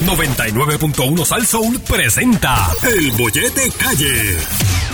99.1 Sal Soul presenta El Bollete Calle.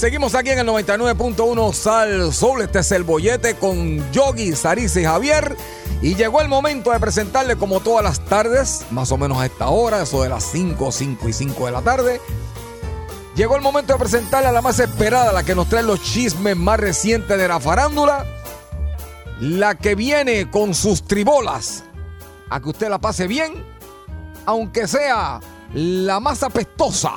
Seguimos aquí en el 99.1 Sal Soul. Este es el bollete con Yogi, Sarisa y Javier. Y llegó el momento de presentarle, como todas las tardes, más o menos a esta hora, eso de las 5, 5 y 5 de la tarde. Llegó el momento de presentarle a la más esperada, la que nos trae los chismes más recientes de la farándula. La que viene con sus tribolas. A que usted la pase bien, aunque sea la más apestosa.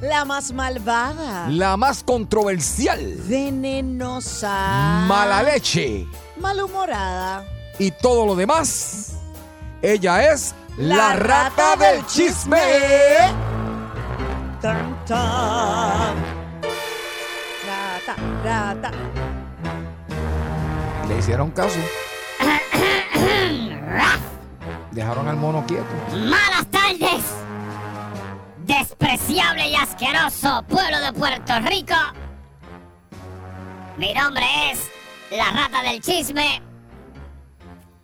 La más malvada. La más controversial, Venenosa. mala leche Malhumorada. y todo lo demás. Ella es la, rata, del chisme. Tan, tan. Rata, rata. Le hicieron caso. Dejaron al mono quieto. Malas tardes, despreciable y asqueroso pueblo de Puerto Rico. Mi nombre es la rata del chisme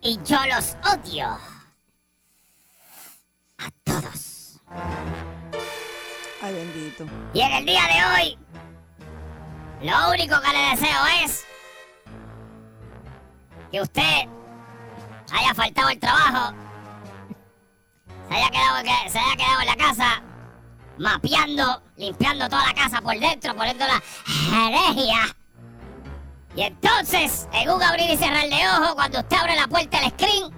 y yo los odio. A todos. Ay, bendito. Y en el día de hoy, lo único que le deseo es que usted haya faltado el trabajo, se haya quedado, que- se haya quedado en la casa, mapeando, limpiando toda la casa por dentro, poniendo la herejía. Y entonces, en un abrir y cerrar de ojo, cuando usted abre la puerta del screen,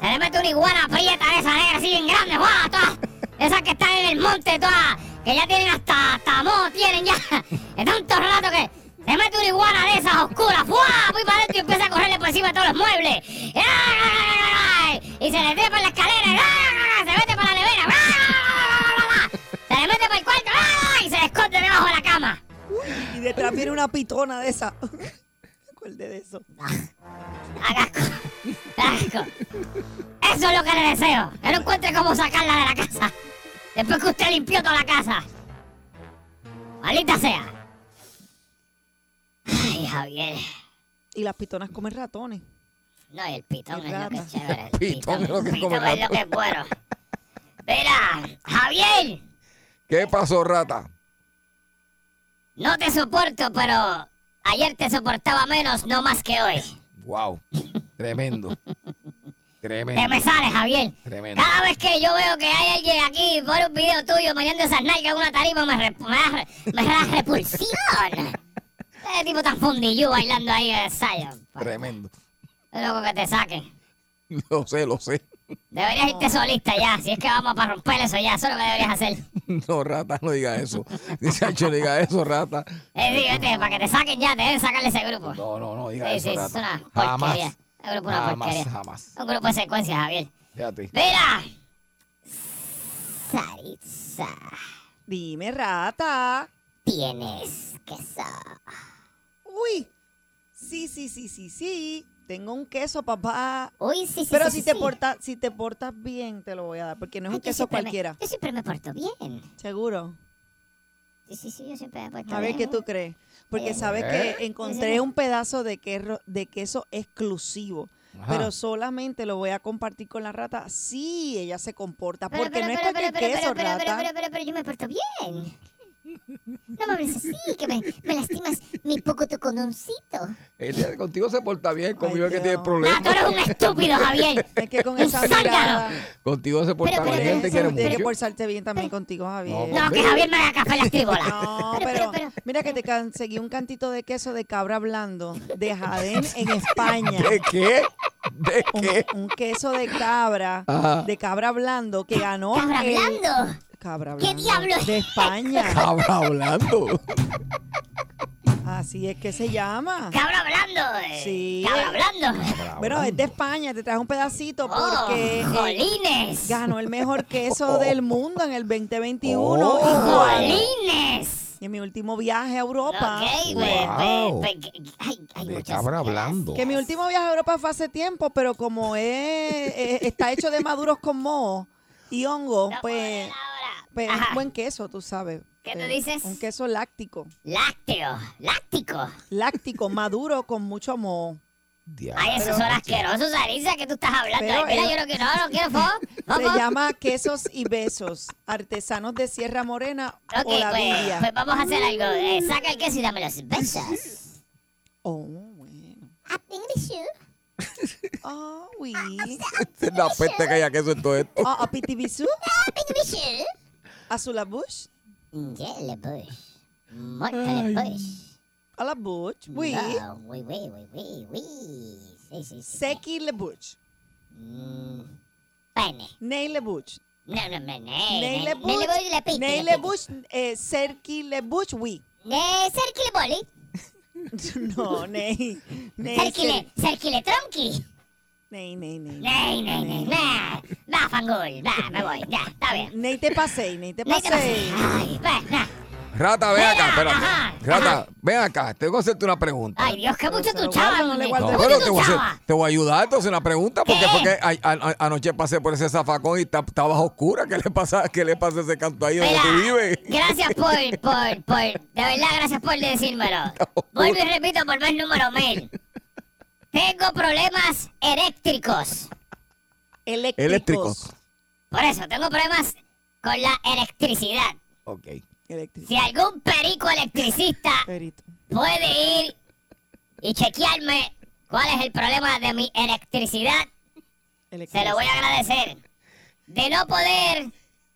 se le mete una iguana aprieta de esa negra así bien grande, ¡guau! Todas, esas que están en el monte, todas, que ya tienen hasta, moho, tienen ya, de tanto rato que se mete una iguana de esas oscuras, ¡guau! Voy para adentro y empieza a correrle por encima de todos los muebles. Y se le trepa en la escalera, ¡ay! Le mete para el cuarto, ¡ay! y se le esconde debajo de la cama. Y detrás viene una pitona de esa. Me acordé de eso. Agasco. Agasco. Eso es lo que le deseo. Que no encuentre cómo sacarla de la casa. Después que usted limpió toda la casa. Maldita sea. Ay, Javier. Y las pitonas comen ratones. No, y el pitón es lo que es chévere. El Pitón es lo que el come pitón es lo ratón. que es bueno. Mira, Javier, ¿Qué pasó, rata? no te soporto, pero ayer te soportaba menos, no más que hoy. Wow. Tremendo. Te Tremendo. me sales, Javier. Tremendo. Cada vez que yo veo que hay alguien aquí por un video tuyo meneando esas nalgas en una tarima, me, re- me, da, me da repulsión. Ese tipo tan fundillú bailando ahí de ensayo. Tremendo. Es loco que te saquen. Lo sé, lo sé. Deberías irte solista ya, si es que vamos para romper eso ya, eso es lo que deberías hacer. No, rata, no diga eso. Chacho, no diga eso, rata. Eh, sí, vete, para que te saquen ya, te deben sacar de ese grupo. No, no, no diga Sí, eso, sí, rata. es una Jamás. porquería. El grupo es una Jamás, porquería. jamás. Un grupo de secuencia, Javier. Fíjate. Mira. Saritza, Dime, rata. tienes queso. Uy. Sí, sí, sí, sí, sí. Tengo un queso, papá. Uy, sí, sí, Pero sí, si sí, te sí. portas, si te portas bien, te lo voy a dar, porque no es Ay, un yo queso me- cualquiera. yo siempre me porto bien. Seguro. Sí, sí, sí, yo siempre he puesto A ver qué tú crees. Porque Eh. sabes ¿Eh? que encontré un pedazo de, queso- de queso exclusivo. Ajá. Pero solamente lo voy a compartir con la rata si ella se comporta. Pero, Porque pero, no es pero, cualquier pero, pero, queso, pero, pero, rata. pero, pero, pero yo me porto bien. No me hables así, que me, me lastimas mi poco tocononcito. Ella contigo se porta bien, conmigo es que tiene Ah, problemas. tú eres un estúpido, Javier. Es que con esa mirada. Contigo se porta Pero, pero, bien, te quiere pero, Tiene que mucho. portarte bien también contigo, Javier. No, No, que Javier me haga café en las tribolas. No, Pero, pero, pero, pero. mira que te conseguí un cantito de queso de cabra blando de Jadén en España. ¿De qué? ¿De Un, qué? un queso de cabra, Ajá. de cabra blando que ganó. Cabra el- hablando. Cabra ¿Qué blando. diablo? De España. Cabra hablando. Así es que se llama. Cabra hablando. eh, Sí. Cabra hablando. Bueno, es de España, te traje un pedacito Oh, porque eh, jolines. ganó el mejor queso del mundo en el 2021. Oh. y en mi último viaje a Europa. Ok, Wow. pues, pues, pues, que- ay, hay De muchas cabra hablando. Que mi último viaje a Europa fue hace tiempo, pero como es, eh, está hecho de maduros con moho y hongo, pues, pues es Ajá. un buen queso, tú sabes. ¿Qué tú Eh, dices? Un queso láctico. Lácteo, láctico. Láctico, maduro con mucho moho. Diablo. Ay, esos son asquerosos, Arisa, que tú estás hablando. Pero, Ay, mira, yo no quiero, no, no quiero fo. Se llama Quesos y Besos, artesanos de Sierra Morena Ok, o la pues, Biblia. pues vamos a hacer algo. Eh, saca el queso y dame los besos. Oh, bueno. Ah, oui. Esta es la peste que haya queso en todo esto. Ah, a petit bisou, a su la bouche, Ya le bush. Muerto le bush. a la bouche, oui. No, oui, oui, oui, oui, oui. Sí, sí, sí. Seki le bouche, Mm, Pene. ney le bouche. No, no, no, no. Ney le Ne le bush, bouche, le piti. ney le bouche, eh, cerki le bouche, oui. Ne cerchi le boli. No, ney. Ney, Cerchi le, cer- cerchi le tronchi. Ney, ney, ney. Ney, ney, ney. Va, fangul, va, me voy, ya, está bien. Ney te pasé, ney te Ney, te pasé. Ay, va, nah. Rata, ven acá, espérate. ajá, Rata, ajá. ven acá. Tengo que hacerte una pregunta. Ay, Dios, que mucho chavas, guardo, no pero te voy, a hacer, te voy a ayudar, entonces una pregunta, porque ¿Qué? fue que a- a- anoche pasé por ese zafacón y ta- estaba oscura. ¿Qué le pasa, qué le pasa a ese canto ahí donde tú vives? gracias por, por, por, de verdad, gracias por decírmelo. Vuelvo y repito por vez número mil. Tengo problemas eléctricos. Eléctricos. Eléctricos. Por eso, tengo problemas con la electricidad. Ok. Si algún perico electricista Perito. puede ir y chequearme cuál es el problema de mi electricidad, se lo voy a agradecer. De no poder,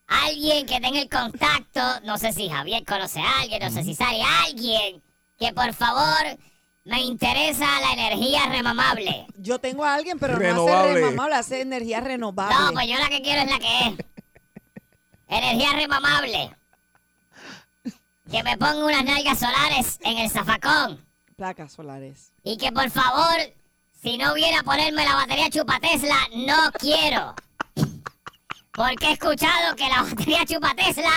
alguien que tenga el contacto, no sé si Javier conoce a alguien, no sé si sale alguien, que por favor me interesa la energía remamable. Yo tengo a alguien, pero no Renovable. hace remamable, hace energía renovable. No, pues yo la que quiero es la que es. Energía remamable. Que me ponga unas nalgas solares en el zafacón. Placas solares. Y que por favor, si no viene a ponerme la batería chupa Tesla, no quiero. Porque he escuchado que la batería chupa Tesla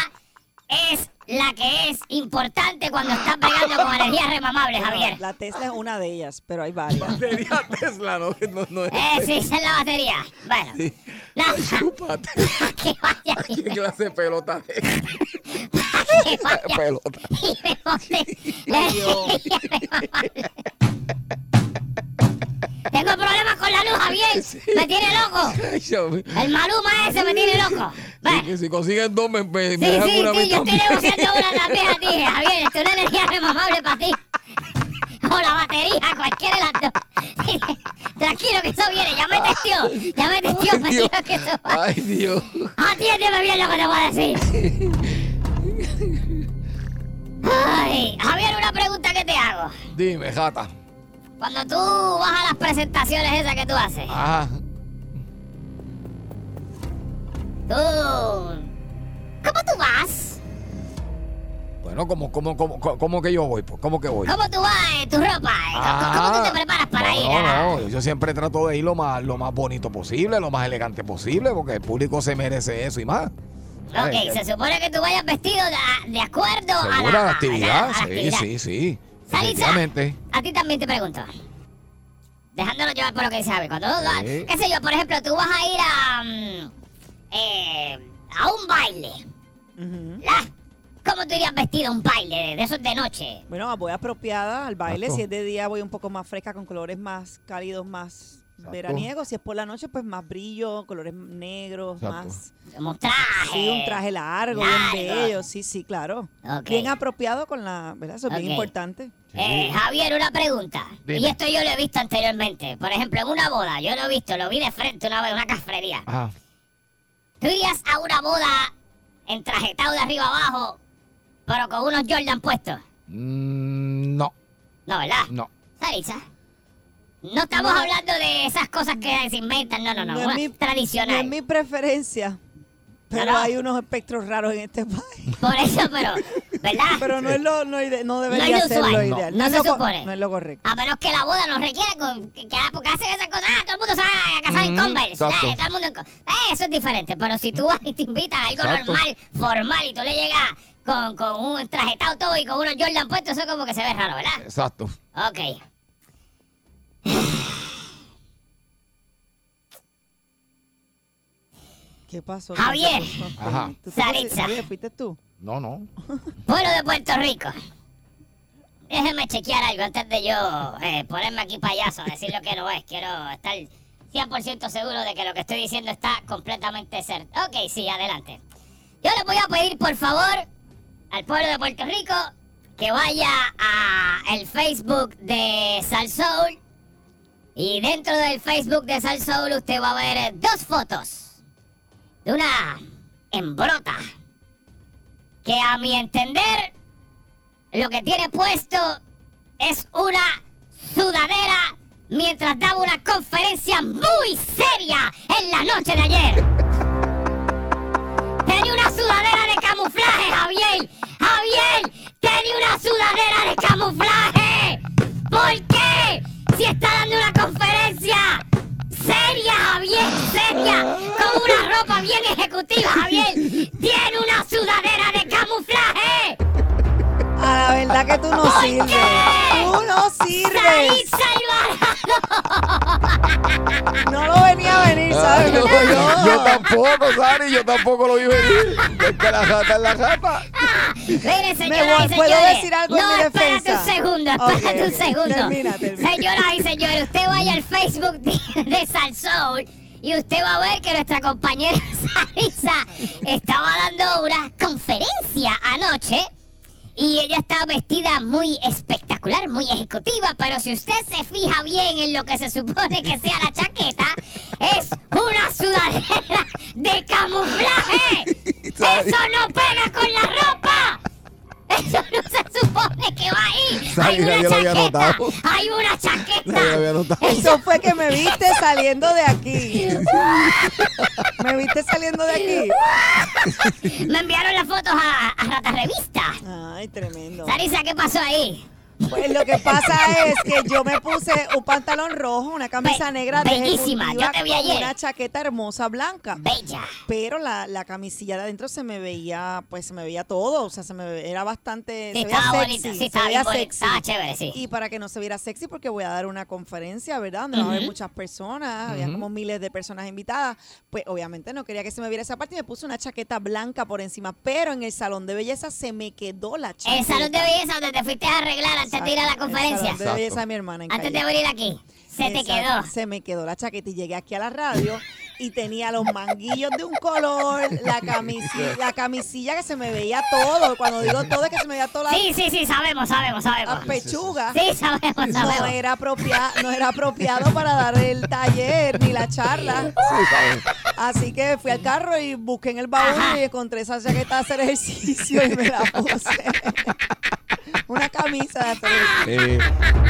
es la que es importante cuando estás pegando con energía remamable, Javier. La Tesla es una de ellas, pero hay varias. Batería Tesla, no, no, no es. Eh, sí, esa es la batería. Bueno, Sí. nada, Chúpate. que vaya ¿Qué clase de pelota es? que vaya pelota. y me monte la. Tengo problemas con la luz, Javier. Me tiene loco. El maluma ese me tiene loco. Que si consiguen dos, me, me, Sí, dejan sí, una sí, yo estoy negociando una también a ti, Javier. Esto es una energía remamable para ti. O la batería, cualquiera de las dos. Tranquilo que eso viene, ya me testió. Ya me testió, Ay, Dios. que eso va. Ay, Dios. Atiéndeme bien lo que te voy a decir. Ay, Javier, una pregunta que te hago. Dime, jata. Cuando tú vas a las presentaciones esas que tú haces, Ajá. Tú... ¿Cómo tú vas? Bueno, ¿cómo, cómo, cómo, cómo, cómo que yo voy? pues? ¿Cómo que voy? ¿Cómo tú vas tu ropa? ¿Cómo, cómo tú te preparas para Ah, no, ir? No, ah? no, yo siempre trato de ir lo más, lo más bonito posible, lo más elegante posible, porque el público se merece eso y más. Ok, se supone que tú vayas vestido de, de acuerdo a la, a la- actividad, a la sí, actividad. sí, sí. Salisa, a ti también te pregunto. Dejándolo llevar por lo que dice Javier. Cuando tú, Sí. qué sé yo, por ejemplo, tú vas a ir a, mm, eh, a un baile. Ujú. ¿verdad? ¿Cómo ¿Cómo tú irías vestido a un baile de, de esos de noche? Bueno, voy apropiada al baile. Exacto. Si es de día, voy un poco más fresca con colores más cálidos, más veraniegos. Si es por la noche, pues más brillo, colores negros, Exacto. más. Como traje. Sí, un traje largo, Largo. bien bello. Sí, sí, claro. Ok. Bien apropiado con la. ¿Verdad? Eso es Ok. bien importante. Eh, Javier, una pregunta. Dime. Y esto yo lo he visto anteriormente. Por ejemplo, en una boda. Yo lo he visto, lo vi de frente una vez, una cafrería. Ajá. ¿Tú irías a una boda entrajetado de arriba abajo, pero con unos Jordan puestos? Mm, no, No, ¿verdad? no. Sarisa. No estamos hablando de esas cosas que se inventan, no, no, no. es una mi- No tradicional. es mi preferencia. Pero hay unos espectros raros en este país. Por eso, pero, ¿verdad? Pero no es lo, no, ide- no No debería es lo ser lo usual. ideal. No se lo supone. No es lo correcto. A menos que la boda nos requiera con, que, que- porque hacen esas cosas, ah, todo el mundo se va a casar en Ujú, Converse, eh, todo el mundo en eh, eso es diferente, pero si tú vas y te invitas a algo Exacto. normal, formal, y tú le llegas con, con un trajetado todo y con unos Jordan puestos, eso como que se ve raro, ¿verdad? Exacto. Ok. ¿Qué pasó? Javier. Ajá. ¿Tú te Saritza. ¿fuiste tú? No, no. Pueblo de Puerto Rico. Déjeme chequear algo antes de yo eh, ponerme aquí payaso decir lo que no es. Quiero estar 100% seguro de que lo que estoy diciendo está completamente cierto. Ok, sí, adelante. Yo le voy a pedir, por favor, al pueblo de Puerto Rico que vaya a el Facebook de Sal Soul. Y dentro del Facebook de Sal Soul usted va a ver eh, dos fotos de una embrota que a mi entender lo que tiene puesto es una sudadera mientras daba una conferencia muy seria en la noche de ayer. Tenía una sudadera de camuflaje, Javier. Javier, tenía una sudadera de camuflaje. ¿Por qué? Si está dando una conferencia seria, Javier, seria, con una ropa bien ejecutiva, verdad que tú no ¿Por sirves. qué? Tú no sirves. No lo venía a venir, ¿sabes? yo, ¿Verdad? yo- yo tampoco, Sari, yo tampoco lo vi venir. Es que la rata es la rata. Mire, señoras y ¿puedo señores. decir algo en no, mi espérate defensa? un segundo, espérate un ok. segundo. Termina, termina. Señoras y señores, usted vaya al Facebook de, de Salsoul y usted va a ver que nuestra compañera Sarisa estaba dando una conferencia anoche. Y ella está vestida muy espectacular, muy ejecutiva, pero si usted se fija bien en lo que se supone que sea la chaqueta, es una sudadera de camuflaje. ¡Eso no pega con la ropa! Eso no se supone que va ahí. Hay una nadie lo había chaqueta. notado. Hay una chaqueta. Nadie lo había notado. Eso fue que me viste saliendo de aquí. Me viste saliendo de aquí. Me enviaron las fotos a, a Rata Revista. Ay, tremendo. Sarisa, ¿qué pasó ahí? Pues lo que pasa es que yo me puse un pantalón rojo, una camisa Be- negra bellísima, yo te vi con ayer. una chaqueta hermosa blanca. Bella. Pero la, la camisilla de adentro se me veía, pues se me veía todo, o sea, se me ve- era bastante, Sí, se veía estaba sexy, bonita, sí, se estaba veía sexy. estaba chévere, sí. Y para que no se viera sexy, porque voy a dar una conferencia, ¿verdad? Donde va a haber muchas personas, había como miles de personas invitadas. Pues obviamente no quería que se me viera esa parte y me puse una chaqueta blanca por encima, pero en el salón de belleza se me quedó la chaqueta. El salón de belleza donde te fuiste a arreglar antes de ir a la conferencia. salón de mi hermana Antes de venir aquí. Se te quedó. Se me quedó la chaqueta y llegué aquí a la radio y tenía los manguillos de un color, la camisilla, la camisilla que se me veía todo. Cuando digo todo es que se me veía toda la, Sí, sí, sí, sabemos, sabemos, la sabemos. pechuga. Sí, sabemos, No sabemos. era, apropia- no era apropiado para dar el taller ni la charla. Sí, ¿sabes? Así que fui al carro y busqué en el baúl Ajá. y encontré esa chaqueta de hacer ejercicio y me la puse. Una camisa de. Eh,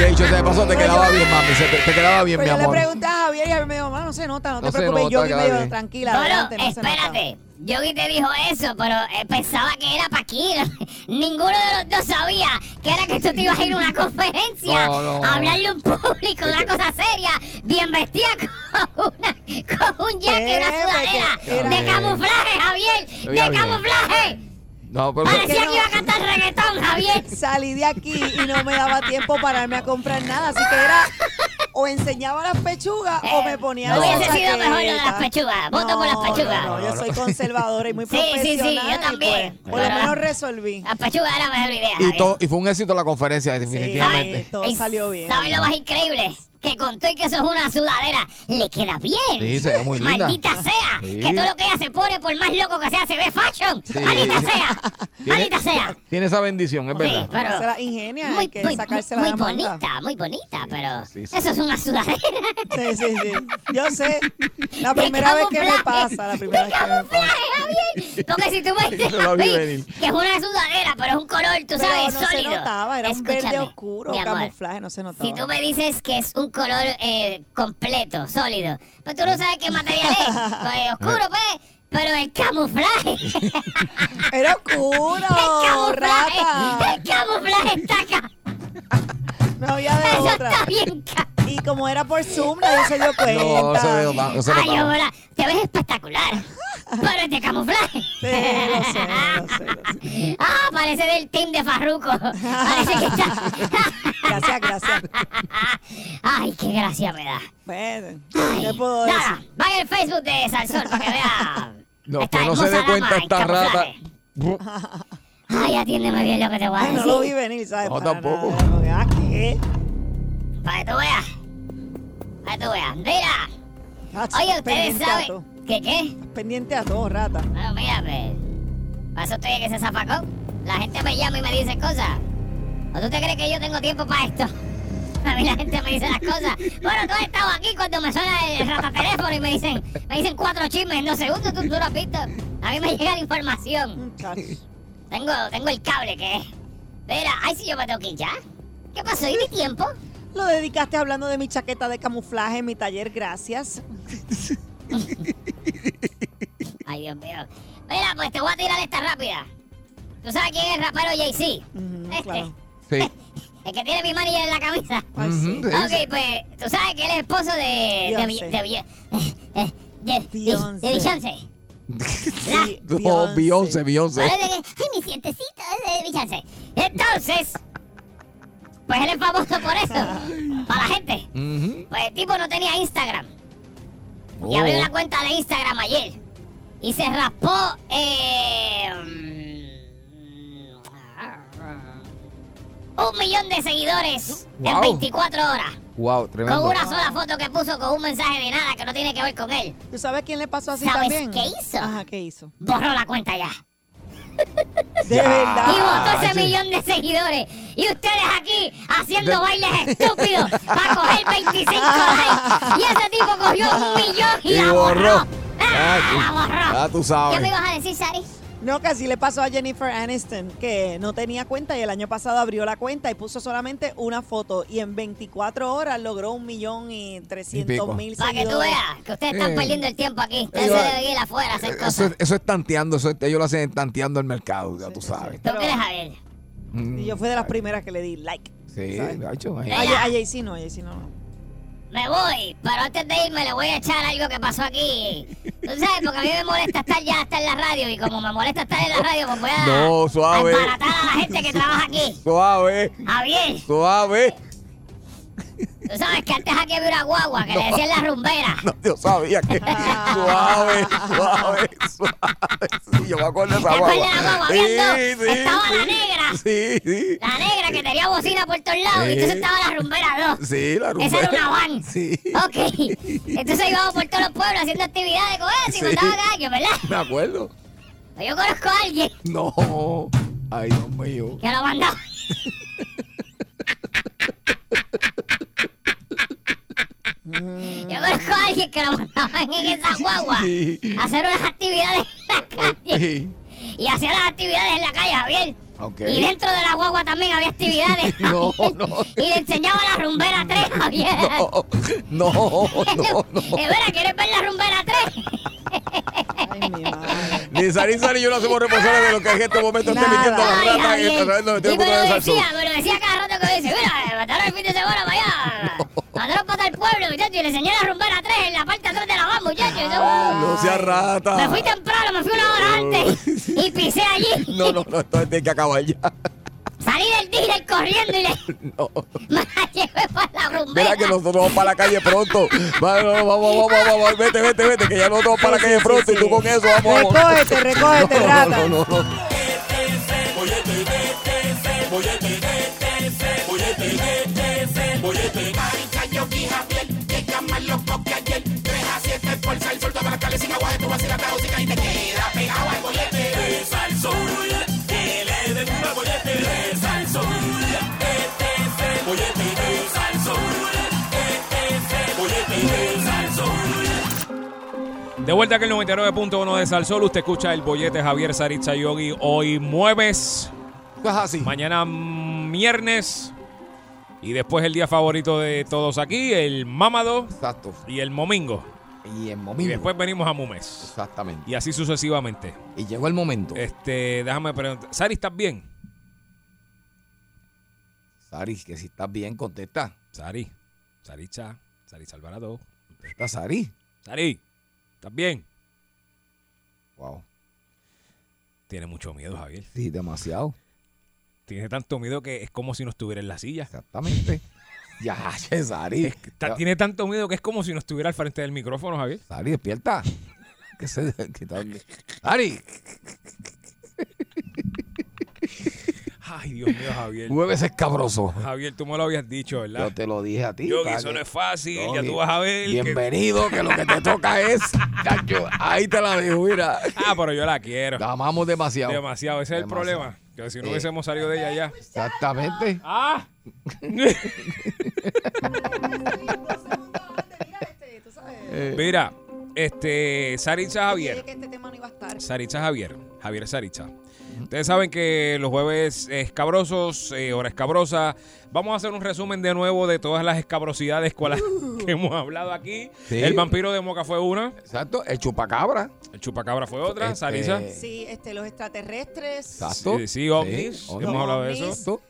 hecho, te pasó, te quedaba bien, mami. se te, te quedaba bien, mi yo le amor. pregunté a Javier y Javier me dijo, "Ma, no se nota, no, No te se preocupes. nota, yo me dijo, tranquila, Bueno, adelante, no se nota. espérate. Yogi te dijo eso, pero eh, pensaba que era para aquí. Ninguno de los dos sabía que era que tú te ibas a ir a una conferencia No, no. a hablarle a un público de una cosa seria, bien vestida con, una, con un jacket una Eh, sudadera porque de camuflaje, Javier, Se de bien. camuflaje. No, pero Parecía que iba a cantar reggaetón, Javier. Salí de aquí y no me daba tiempo para irme a comprar nada, así que era o enseñaba las pechugas o me ponía no hubiese sido mejor lo de las pechugas. Voto por las pechugas. No, no, yo soy conservadora y muy Sí, sí, sí, profesional. yo y también. pues, por lo menos resolví. Las pechugas era la mejor idea. Y, Javier. to- y fue un éxito la conferencia, Sí, definitivamente. todo Y salió bien. ¿Sabes lo más increíble? Que con todo y que eso es una sudadera, le queda bien. Sí, se ve muy linda. Maldita sea. Sí. Que todo lo que ella se pone, por más loco que sea, se ve fashion. Sí. Maldita sea. Maldita sea. Tiene esa bendición, es Sí, verdad. pero Se la ingenia, muy, hay que muy, sacársela muy manga. bonita, muy bonita, pero Sí, sí. eso es una sudadera. Sí, sí, sí. Yo sé. La primera vez que me pasa, la primera De vez que me camuflaje, pasa. Javier. Porque si tú me dices a mí que es una sudadera, pero es un color, tú Pero sabes, no se sólido. notaba, era un verde oscuro, mi amor. camuflaje, no se notaba. Si tú me dices que es un color eh, completo, sólido, pues tú no sabes qué material es. Pues oscuro, pues. Pero el camuflaje. Era oscuro, el camuflaje. rata. El camuflaje está acá. No había de Eso otra. está bien Y como era por Zoom, nadie se dio cuenta. No, se ve, no, no se Ay, notaba. ahora, te ves espectacular. Pero es de camuflaje. Sí, lo sé, lo sé, lo sé. Ah, parece del team de Farruko. Parece que está. Gracias, gracias. Ay, qué gracia me da. Bueno, Ay, ¿qué puedo decir? Nada, vaya al Facebook de Salsol para que vea. No, que no se dé cuenta esta rata. Ay, atiéndeme bien lo que te voy a Ay, decir. no lo vi venir, ¿sabes? No, Para tampoco. que, ¿qué? Para que tú veas. Para que tú veas. Mira. Ah, Oye, ustedes saben. ¿Qué qué? Pendiente a todo, rata. Bueno, mira, pues. Para eso estoy en ese zafacón. La gente me llama y me dice cosas. ¿O tú te crees que yo tengo tiempo para esto? A mí la gente me dice las cosas. Bueno, tú has estado aquí cuando me suena el ratateléfono y me dicen, me dicen cuatro chismes en dos segundos, tú, tú lo has visto. A mí me llega la información. Tengo, tengo el cable que es. Mira, ay, si yo me tengo que ir ya. ¿Qué pasó? ¿Y mi tiempo? Lo dedicaste hablando de mi chaqueta de camuflaje en mi taller, gracias. Ay, Dios mío. Mira, pues te voy a tirar esta rápida. ¿Tú sabes quién es el rapero Jay-Z? Este. claro. Sí. El que tiene mi manager en la camisa. Ay, Ujú, sí. Ok, sí. pues tú sabes que él es esposo de. de. Beyoncé. de. de. de. de. Beyoncé. Beyoncé. No, Beyoncé, Beyoncé. Que- Ay, mi sientecito es de Beyoncé. Entonces. Pues él es famoso por eso. Para la gente. Pues el tipo no tenía Instagram. Y Oh. abrió una cuenta de Instagram ayer. Y se raspó. Eh, un millón de seguidores en Wow. 24 horas. Wow, Con tremendo. una sola foto que puso con un mensaje de nada que no tiene que ver con él. ¿Tú sabes quién le pasó así ¿Sabes también? qué hizo? Ajá, ¿qué hizo? Borró la cuenta ya. De verdad. Y votó ese sí. millón de seguidores. Y ustedes aquí haciendo De- bailes estúpidos para coger 25 likes. Y ese tipo cogió un millón y, Y la borró. borró. Ah, Ah, tú- la borró. ah, tú sabes. ¿Qué me ibas a decir, Sari? No, que así le pasó a Jennifer Aniston, que no tenía cuenta y el año pasado abrió la cuenta y puso solamente una foto y en 24 horas logró un millón y trescientos mil Para que tú seguidores. veas que ustedes están Eh. perdiendo el tiempo aquí. Ustedes Ellos- se deben ir afuera a hacer Eso, cosas. es- eso es tanteando, eso es- ellos lo hacen tanteando el mercado, ya tú sabes. ¿Tú qué eres, Javier? Mm, Y yo fui de las primeras que le di like. Sí, ¿sabes? gacho, ahí. Eh. A, Mira. a Jay-Z no, a Jay-Z no. Me voy, pero antes de irme le voy a echar algo que pasó aquí. Tú sabes, porque a mí me molesta estar ya hasta en la radio y como me molesta estar en la radio, pues voy a, No, suave. a a la gente que trabaja aquí. Suave, Javier, suave. Tú sabes que antes aquí había una guagua que le decían la rumbera. No, yo sabía que. suave, suave, suave. Sí, yo me acuerdo de esa ¿Te acuerdas guagua. de la guagua? Sí, sí, Estaba la negra. Sí, sí. La negra que tenía bocina por todos lados y entonces estaba la rumbera 2. Sí, la Esa era rumbera. una van. Sí. Ok. Entonces íbamos por todos los pueblos haciendo actividades con eso y mandaban alguien, ¿verdad? Me acuerdo. Pues yo conozco a alguien No. Ay, Dios mío. que lo mandó. Yo conozco a alguien que lo mandaban en esa guagua a hacer unas actividades en la calle. Y hacía las actividades en la calle, Javier. Ok. Y dentro de la guagua también había actividades. No, no. Y le enseñaba la rumbera 3, Javier. No, no, no, no. Eh, Vera, ¿quieres ver la rumbera 3? Ay, mi madre. Ni Sarisa ni yo no somos responsables de lo que en este momento Nada. emitiendo través de Y me lo de decía, Salsón. me lo decía cada rato que me dice, mira, mandaron el fin de semana para allá. Mandaron para el pueblo, muchachos, y le enseñé la rumbera 3 en la parte atrás de la van, muchachos. Yo, uh, No sea rata. Me fui temprano, me fui una hora antes y pisé allí. No, no, no, esto tiene que acabar ya. Salí del dealer corriendo y le. No. Me la llevé para la. Mira que nosotros vamos para la calle pronto. Va, no, no, Vamos, vamos, vamos, vamos, vete, vete, vete, que ya nosotros vamos para la Sí, calle sí, pronto y tú con eso vamos. vamos. Recógete, recógete, No, rata. no, no, no. De vuelta aquí el 99.1 de Salsol, usted escucha el bollete Javier Saritza Yogi. Hoy mueves, Esto es así. mañana viernes y después el día favorito de todos aquí, el mámado Exacto. y el momingo. Y el Y momento. después venimos a Mumes. Exactamente. Y así sucesivamente. Y llegó el momento. Este, déjame preguntar. Sari, ¿estás bien? Sari, que si estás bien, contesta. Sari. Saritza. Sari Alvarado. ¿Está Sari? Sari, ¿estás bien? Wow. Tiene mucho miedo, Javier. Sí, demasiado. Tiene tanto miedo que es como si no estuviera en la silla. Exactamente. ya, Sari. Tiene tanto miedo que es como si no estuviera al frente del micrófono, Javier. Sari, despierta. que se, que Sari, Ay, Dios mío, Javier. mueves escabroso. Javier, tú me lo habías dicho, ¿verdad? Yo te lo dije a ti. Yogi, para eso que- no es fácil. No, ya bien- tú vas a ver. que- Bienvenido, que... lo que te toca es. Ahí te la dejo, mira. Ah, pero yo la quiero. La amamos demasiado. Demasiado. Ese es el problema. Que si no Eh. hubiésemos salido de ella ya. Exactamente. ¡Ah! Mira, este, Saritza Javier. Que este tema no iba a estar. Saritza Javier. Javier Saritza. Ustedes saben que los jueves escabrosos, eh, hora escabrosa. Vamos a hacer un resumen de nuevo de todas las escabrosidades con que hemos hablado aquí. El vampiro de Moca fue una. Exacto, el chupacabra. El chupacabra fue otra. Este- Saritza. Sí, este, los extraterrestres. Exacto. Sí, sí, ovnis. Hemos hablado de eso.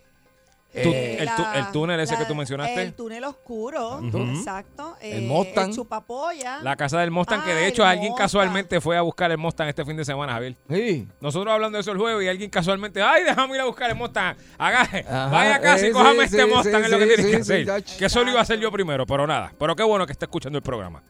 Tú- Eh, el, tu- el túnel ese que tú mencionaste. El túnel oscuro, exacto. El eh, Mustang. El. La casa del Mustang, que Ah, de el hecho alguien Mustang. casualmente fue a buscar el Mustang este fin de semana, Javier. sí. Nosotros hablando de eso el jueves y alguien casualmente, ay, déjame ir a buscar el Mustang. Agaje, Ajá, vaya a casa eh, y cójame sí, este sí, Mustang, es lo que sí, tienes sí, que sí, hacer. ya, que eso lo iba a hacer yo primero, pero nada. Pero qué bueno que está escuchando el programa.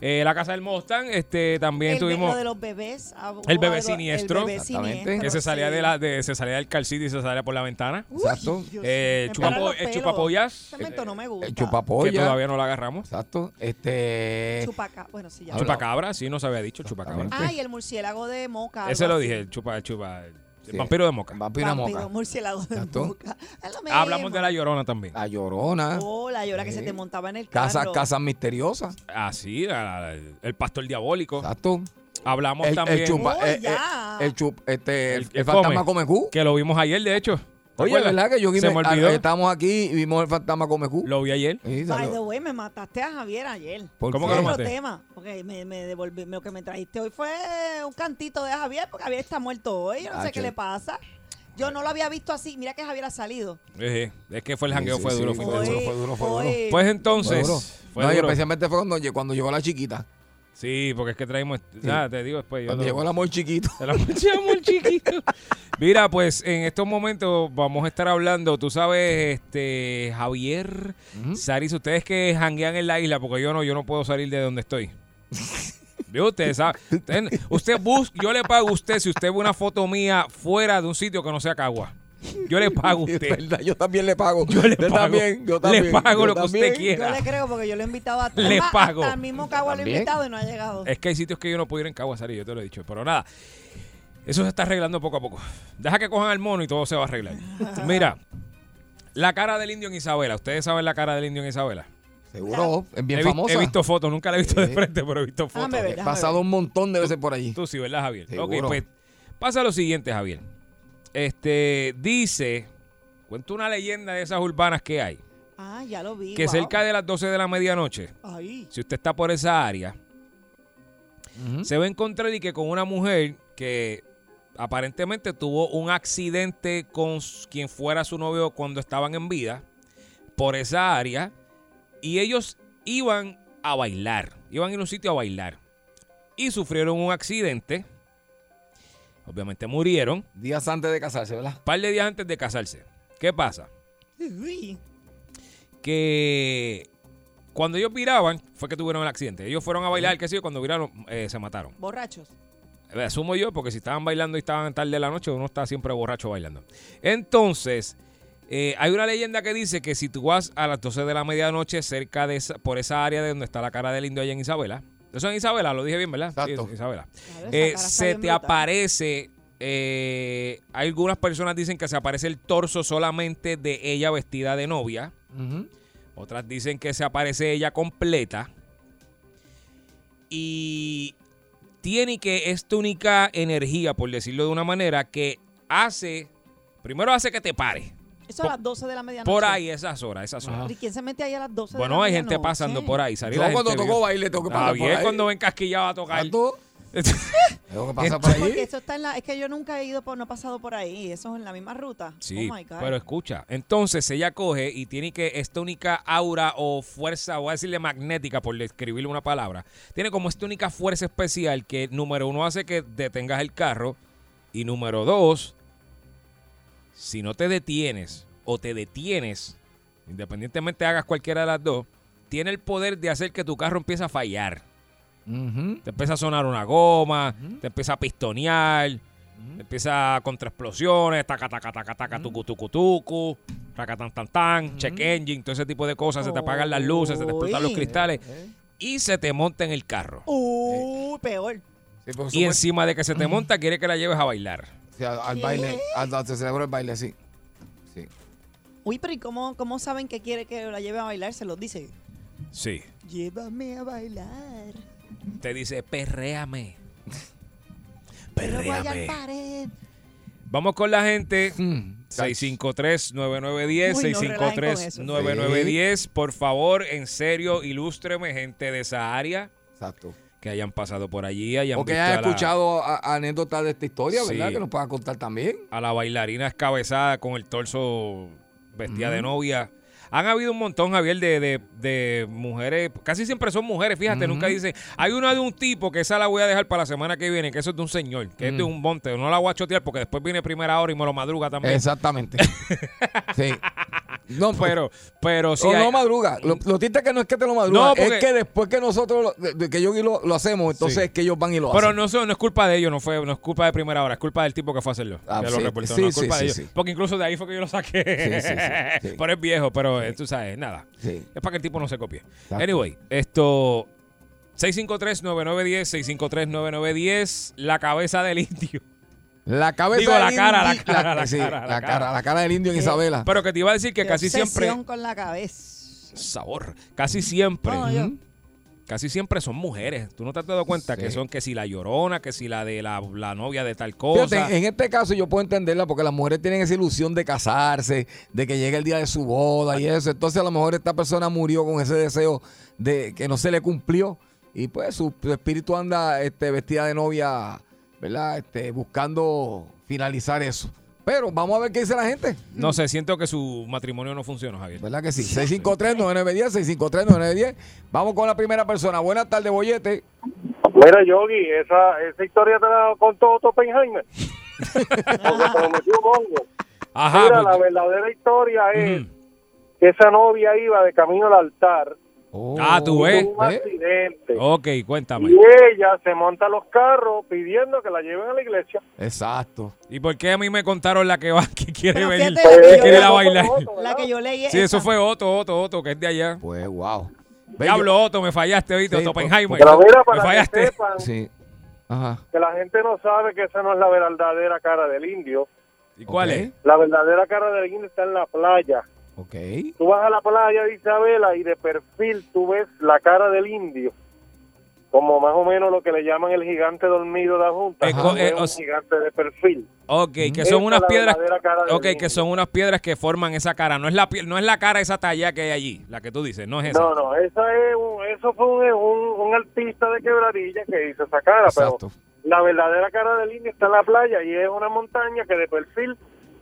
Eh, la casa del Mustang, este, también el, tuvimos Lo de los bebés. ah, El bebé algo- siniestro. El bebé Exactamente. siniestro, que se salía sí. de la, de, se salía del seat y se salía por la ventana. Uy, Exacto. Eh, chupapo- los el chupapollas. No me gusta. El Que chupapolla. todavía no la agarramos. Exacto. Este. Chupaca. Bueno, sí, ya. Chupacabra, sí, no se había dicho chupacabra. Ah, y el murciélago de Moca. Ese lo dije, el chupa, el chupa, el Sí. vampiro de Moca. Vampiro Vampiro, moca. murciélago de. Moca. Es lo mismo. Hablamos de la llorona también. La llorona. Oh, la llora que se te montaba en el carro. Casas, casas misteriosas. Ah, sí, la- la- el pastor diabólico. Exacto. Hablamos El, también el chupa, Oh, eh, eh, el chup, este, el, El- el el fantasma come. come cu. que lo vimos ayer, de hecho. ¿Te Oye, acuerdas? ¿verdad que yo Se me me- olvidó. estábamos aquí y vimos el fantasma come cu? Lo vi ayer. Sí, By the way, me mataste a Javier ayer. ¿Por ¿Cómo qué? que lo Otro maté? tema. Porque me, me devolví, lo que me trajiste hoy fue un cantito de Javier, porque Javier está muerto hoy. Yo no Ah, sé qué le pasa. Yo no lo había visto así. Mira que Javier ha salido. Es que fue el jangueo, sí, fue sí, duro. fue Fue duro, duro. fue duro, fue duro. Pues Fue entonces, duro. fue no, y duro. especialmente fue cuando, cuando llegó la chiquita. Sí, porque es que traemos, ya te digo después. Yo Cuando lo- llegó el amor chiquito. La muy chiquito. Mira, pues en estos momentos vamos a estar hablando, tú sabes, este Javier, Saris, ustedes que janguean en la isla, porque yo no, yo no puedo salir de donde estoy. Usted sabe. Usted, usted busca, yo le pago a usted si usted ve una foto mía fuera de un sitio que no sea Cagua. Yo le pago a Es usted. verdad, yo también le pago. Yo le Usted pago. también, yo Le también. pago yo lo que usted quiera. Yo le creo porque yo lo he invitado a Le Hasta- pago. Hasta el mismo Cagua lo he invitado y no ha llegado. Es que hay sitios que yo no puedo ir en Cagua, Saris, yo te lo he dicho. Pero nada, eso se está arreglando poco a poco. Deja que cojan al mono y todo se va a arreglar. Mira, la cara del indio en Isabela. ¿Ustedes saben la cara del indio en Isabela? Seguro, es bien he, famosa. he visto fotos, nunca la he visto de frente, pero he visto fotos. Ver, He déjame pasado un montón de veces por allí. Tú sí, ¿verdad, Javier? Seguro. Ok, pues pasa lo siguiente, Javier. Este, dice, cuenta una leyenda de esas urbanas que hay, Ah, ya lo vi. que wow. cerca de las 12 de la medianoche, Ay. si usted está por esa área, se va a encontrar y que con una mujer que aparentemente tuvo un accidente con quien fuera su novio cuando estaban en vida por esa área y ellos iban a bailar, iban a ir a un sitio a bailar y sufrieron un accidente. Obviamente murieron Días antes de casarse, ¿verdad? un par de días antes de casarse. ¿Qué pasa? Uy. que cuando ellos viraban fue que tuvieron el accidente. Ellos fueron a bailar, qué sé yo, cuando viraron eh, se mataron. Borrachos. Eh, Asumo yo, porque si estaban bailando y estaban tarde de la noche, uno está siempre borracho bailando. Entonces, eh, hay una leyenda que dice que si tú vas a las 12 de la medianoche cerca de esa, por esa área de donde está la cara del indio allá en Isabela, eso en Isabela, lo dije bien, ¿verdad? Sí. Isabela. Claro, Eh, se te brutal. aparece, eh, algunas personas dicen que se aparece el torso solamente de ella vestida de novia. Otras dicen que se aparece ella completa. Y tiene que esta única energía, por decirlo de una manera, que hace. Primero hace que te pare. Eso a las 12 de la medianoche. Por ahí, esas horas, esas horas. ¿Y quién se mete ahí a las 12 de Bueno, la hay gente pasando por ahí. Yo la cuando gente toco baile tengo que pasar por bien ahí. cuando ven casquillado a tocar. Exacto. Tengo que pasar por Porque ahí. eso está en la... Es que yo nunca he ido, por, no he pasado por ahí. Eso es en la misma ruta. Sí, Oh, my God. pero escucha, entonces ella coge y tiene que esta única aura o fuerza, voy a decirle magnética por describirle una palabra, tiene como esta única fuerza especial que número uno hace que detengas el carro y número dos, si no te detienes o te detienes, independientemente hagas cualquiera de las dos, tiene el poder de hacer que tu carro empiece a fallar. Te empieza a sonar una goma, te empieza a pistonear, te empieza contra explosiones, taca, taca, taca, taca, tucu, tucu, tucu, taca, tan, tan, tan, check engine, todo ese tipo de cosas, se te apagan las luces, se te explotan los cristales y se te monta en el carro. Uy, peor. Sí, Y encima de que se te monta, quiere que la lleves a bailar. Sí, al, al baile, al, al- se celebra el baile, sí. Sí. Uy, pero ¿y cómo, cómo saben que quiere que la lleve a bailar? Se los dice. Sí. Llévame a bailar. Te dice, perréame. Pero voy al Perréame. pared. Vamos con la gente. Mm. 653-9910, Uy, no relajen con eso. 653-9910. Por favor, en serio, ilústreme gente de esa área Exacto. Que hayan pasado por allí, hayan O que visto hayan a la- escuchado anécdotas de esta historia, ¿verdad? Que nos puedan contar también. a la bailarina escabezada con el torso vestida de novia. Han habido un montón, Javier, de, de- de mujeres, casi siempre son mujeres, fíjate, nunca dicen, hay una de un tipo que esa la voy a dejar para la semana que viene, que eso es de un señor, que es de un monte, no la voy a chotear porque después viene primera hora y me lo madruga también. Exactamente. sí. No, Pero, pero sí o hay- no madruga. Lo, lo triste que no es que te lo madruga, No, porque- es que después que nosotros, lo, de- que yo y lo, lo hacemos, entonces Sí. es que ellos van y lo Pero hacen. no, so- no es culpa de ellos, no fue, no es culpa de primera hora, es culpa del tipo que fue a hacerlo. Ah, que lo sí, reportó, sí, no es sí, culpa sí, de ellos. sí. Porque incluso de ahí fue que yo lo saqué. Pero es viejo, pero tú sabes, nada. Es para que el tipo no se copie. Exacto. Anyway, esto. 653-9910, 653-9910, la cabeza del indio. La cabeza Digo, la cara, la cara, la sí, cara, la la cara. cara, la cara del indio en Isabela. Pero que te iba a decir que Qué casi siempre. con la cabeza. Sabor. Casi siempre. No, yo-. Casi siempre son mujeres. ¿Tú no te has dado cuenta Sí. que son que si la llorona, que si la de la, la novia de tal cosa? Fíjate, en este caso yo puedo entenderla porque las mujeres tienen esa ilusión de casarse, de que llegue el día de su boda y eso. Entonces a lo mejor esta persona murió con ese deseo de que no se le cumplió y pues su, su espíritu anda este, vestida de novia, ¿verdad? Este, buscando finalizar eso. Pero vamos a ver qué dice la gente. No sé, siento que su matrimonio no funciona, Javier. ¿Verdad que sí? 653-9910, 653-9910. Vamos con la primera persona. Buenas tardes, Bollete. Mira, Yogi, esa, esa historia te la contó Otto Oppenheimer. Porque te lo metió Mongo. Ajá. Mira, pues- la verdadera historia es que esa novia iba de camino al altar. Ah, tú ves. Un ¿eh? accidente. Ok, cuéntame. Y ella se monta a los carros pidiendo que la lleven a la iglesia. Exacto. ¿Y por qué a mí me contaron la que va, que quiere Pero venir, fíjate, que quiere la Eso fue bailar? La que yo leí Sí, eso fue Otto, Otto, Otto, que es de allá. Pues, wow. Diablo, Otto, me fallaste, ¿viste? Sí, Otto por- Oppenheimer. Pero mira, me para que fallaste. sepan yo- Sí. Ajá. que la gente no sabe que esa no es la verdadera cara del indio. ¿Y cuál es? La verdadera cara del indio está en la playa. Ok. Tú vas a la playa de Isabela y de perfil tú ves la cara del indio, como más o menos lo que le llaman el gigante dormido de la Junta, Eh, como co- eh, un gigante de perfil. Ok, que son unas la piedras. verdadera cara del Ok, que son unas piedras que forman esa cara. No es la no es la cara esa talla que hay allí, la que tú dices, no es esa. No, no, esa es un- eso fue un, un- un artista de quebradilla que hizo esa cara, Exacto. pero la verdadera cara del indio está en la playa y es una montaña que de perfil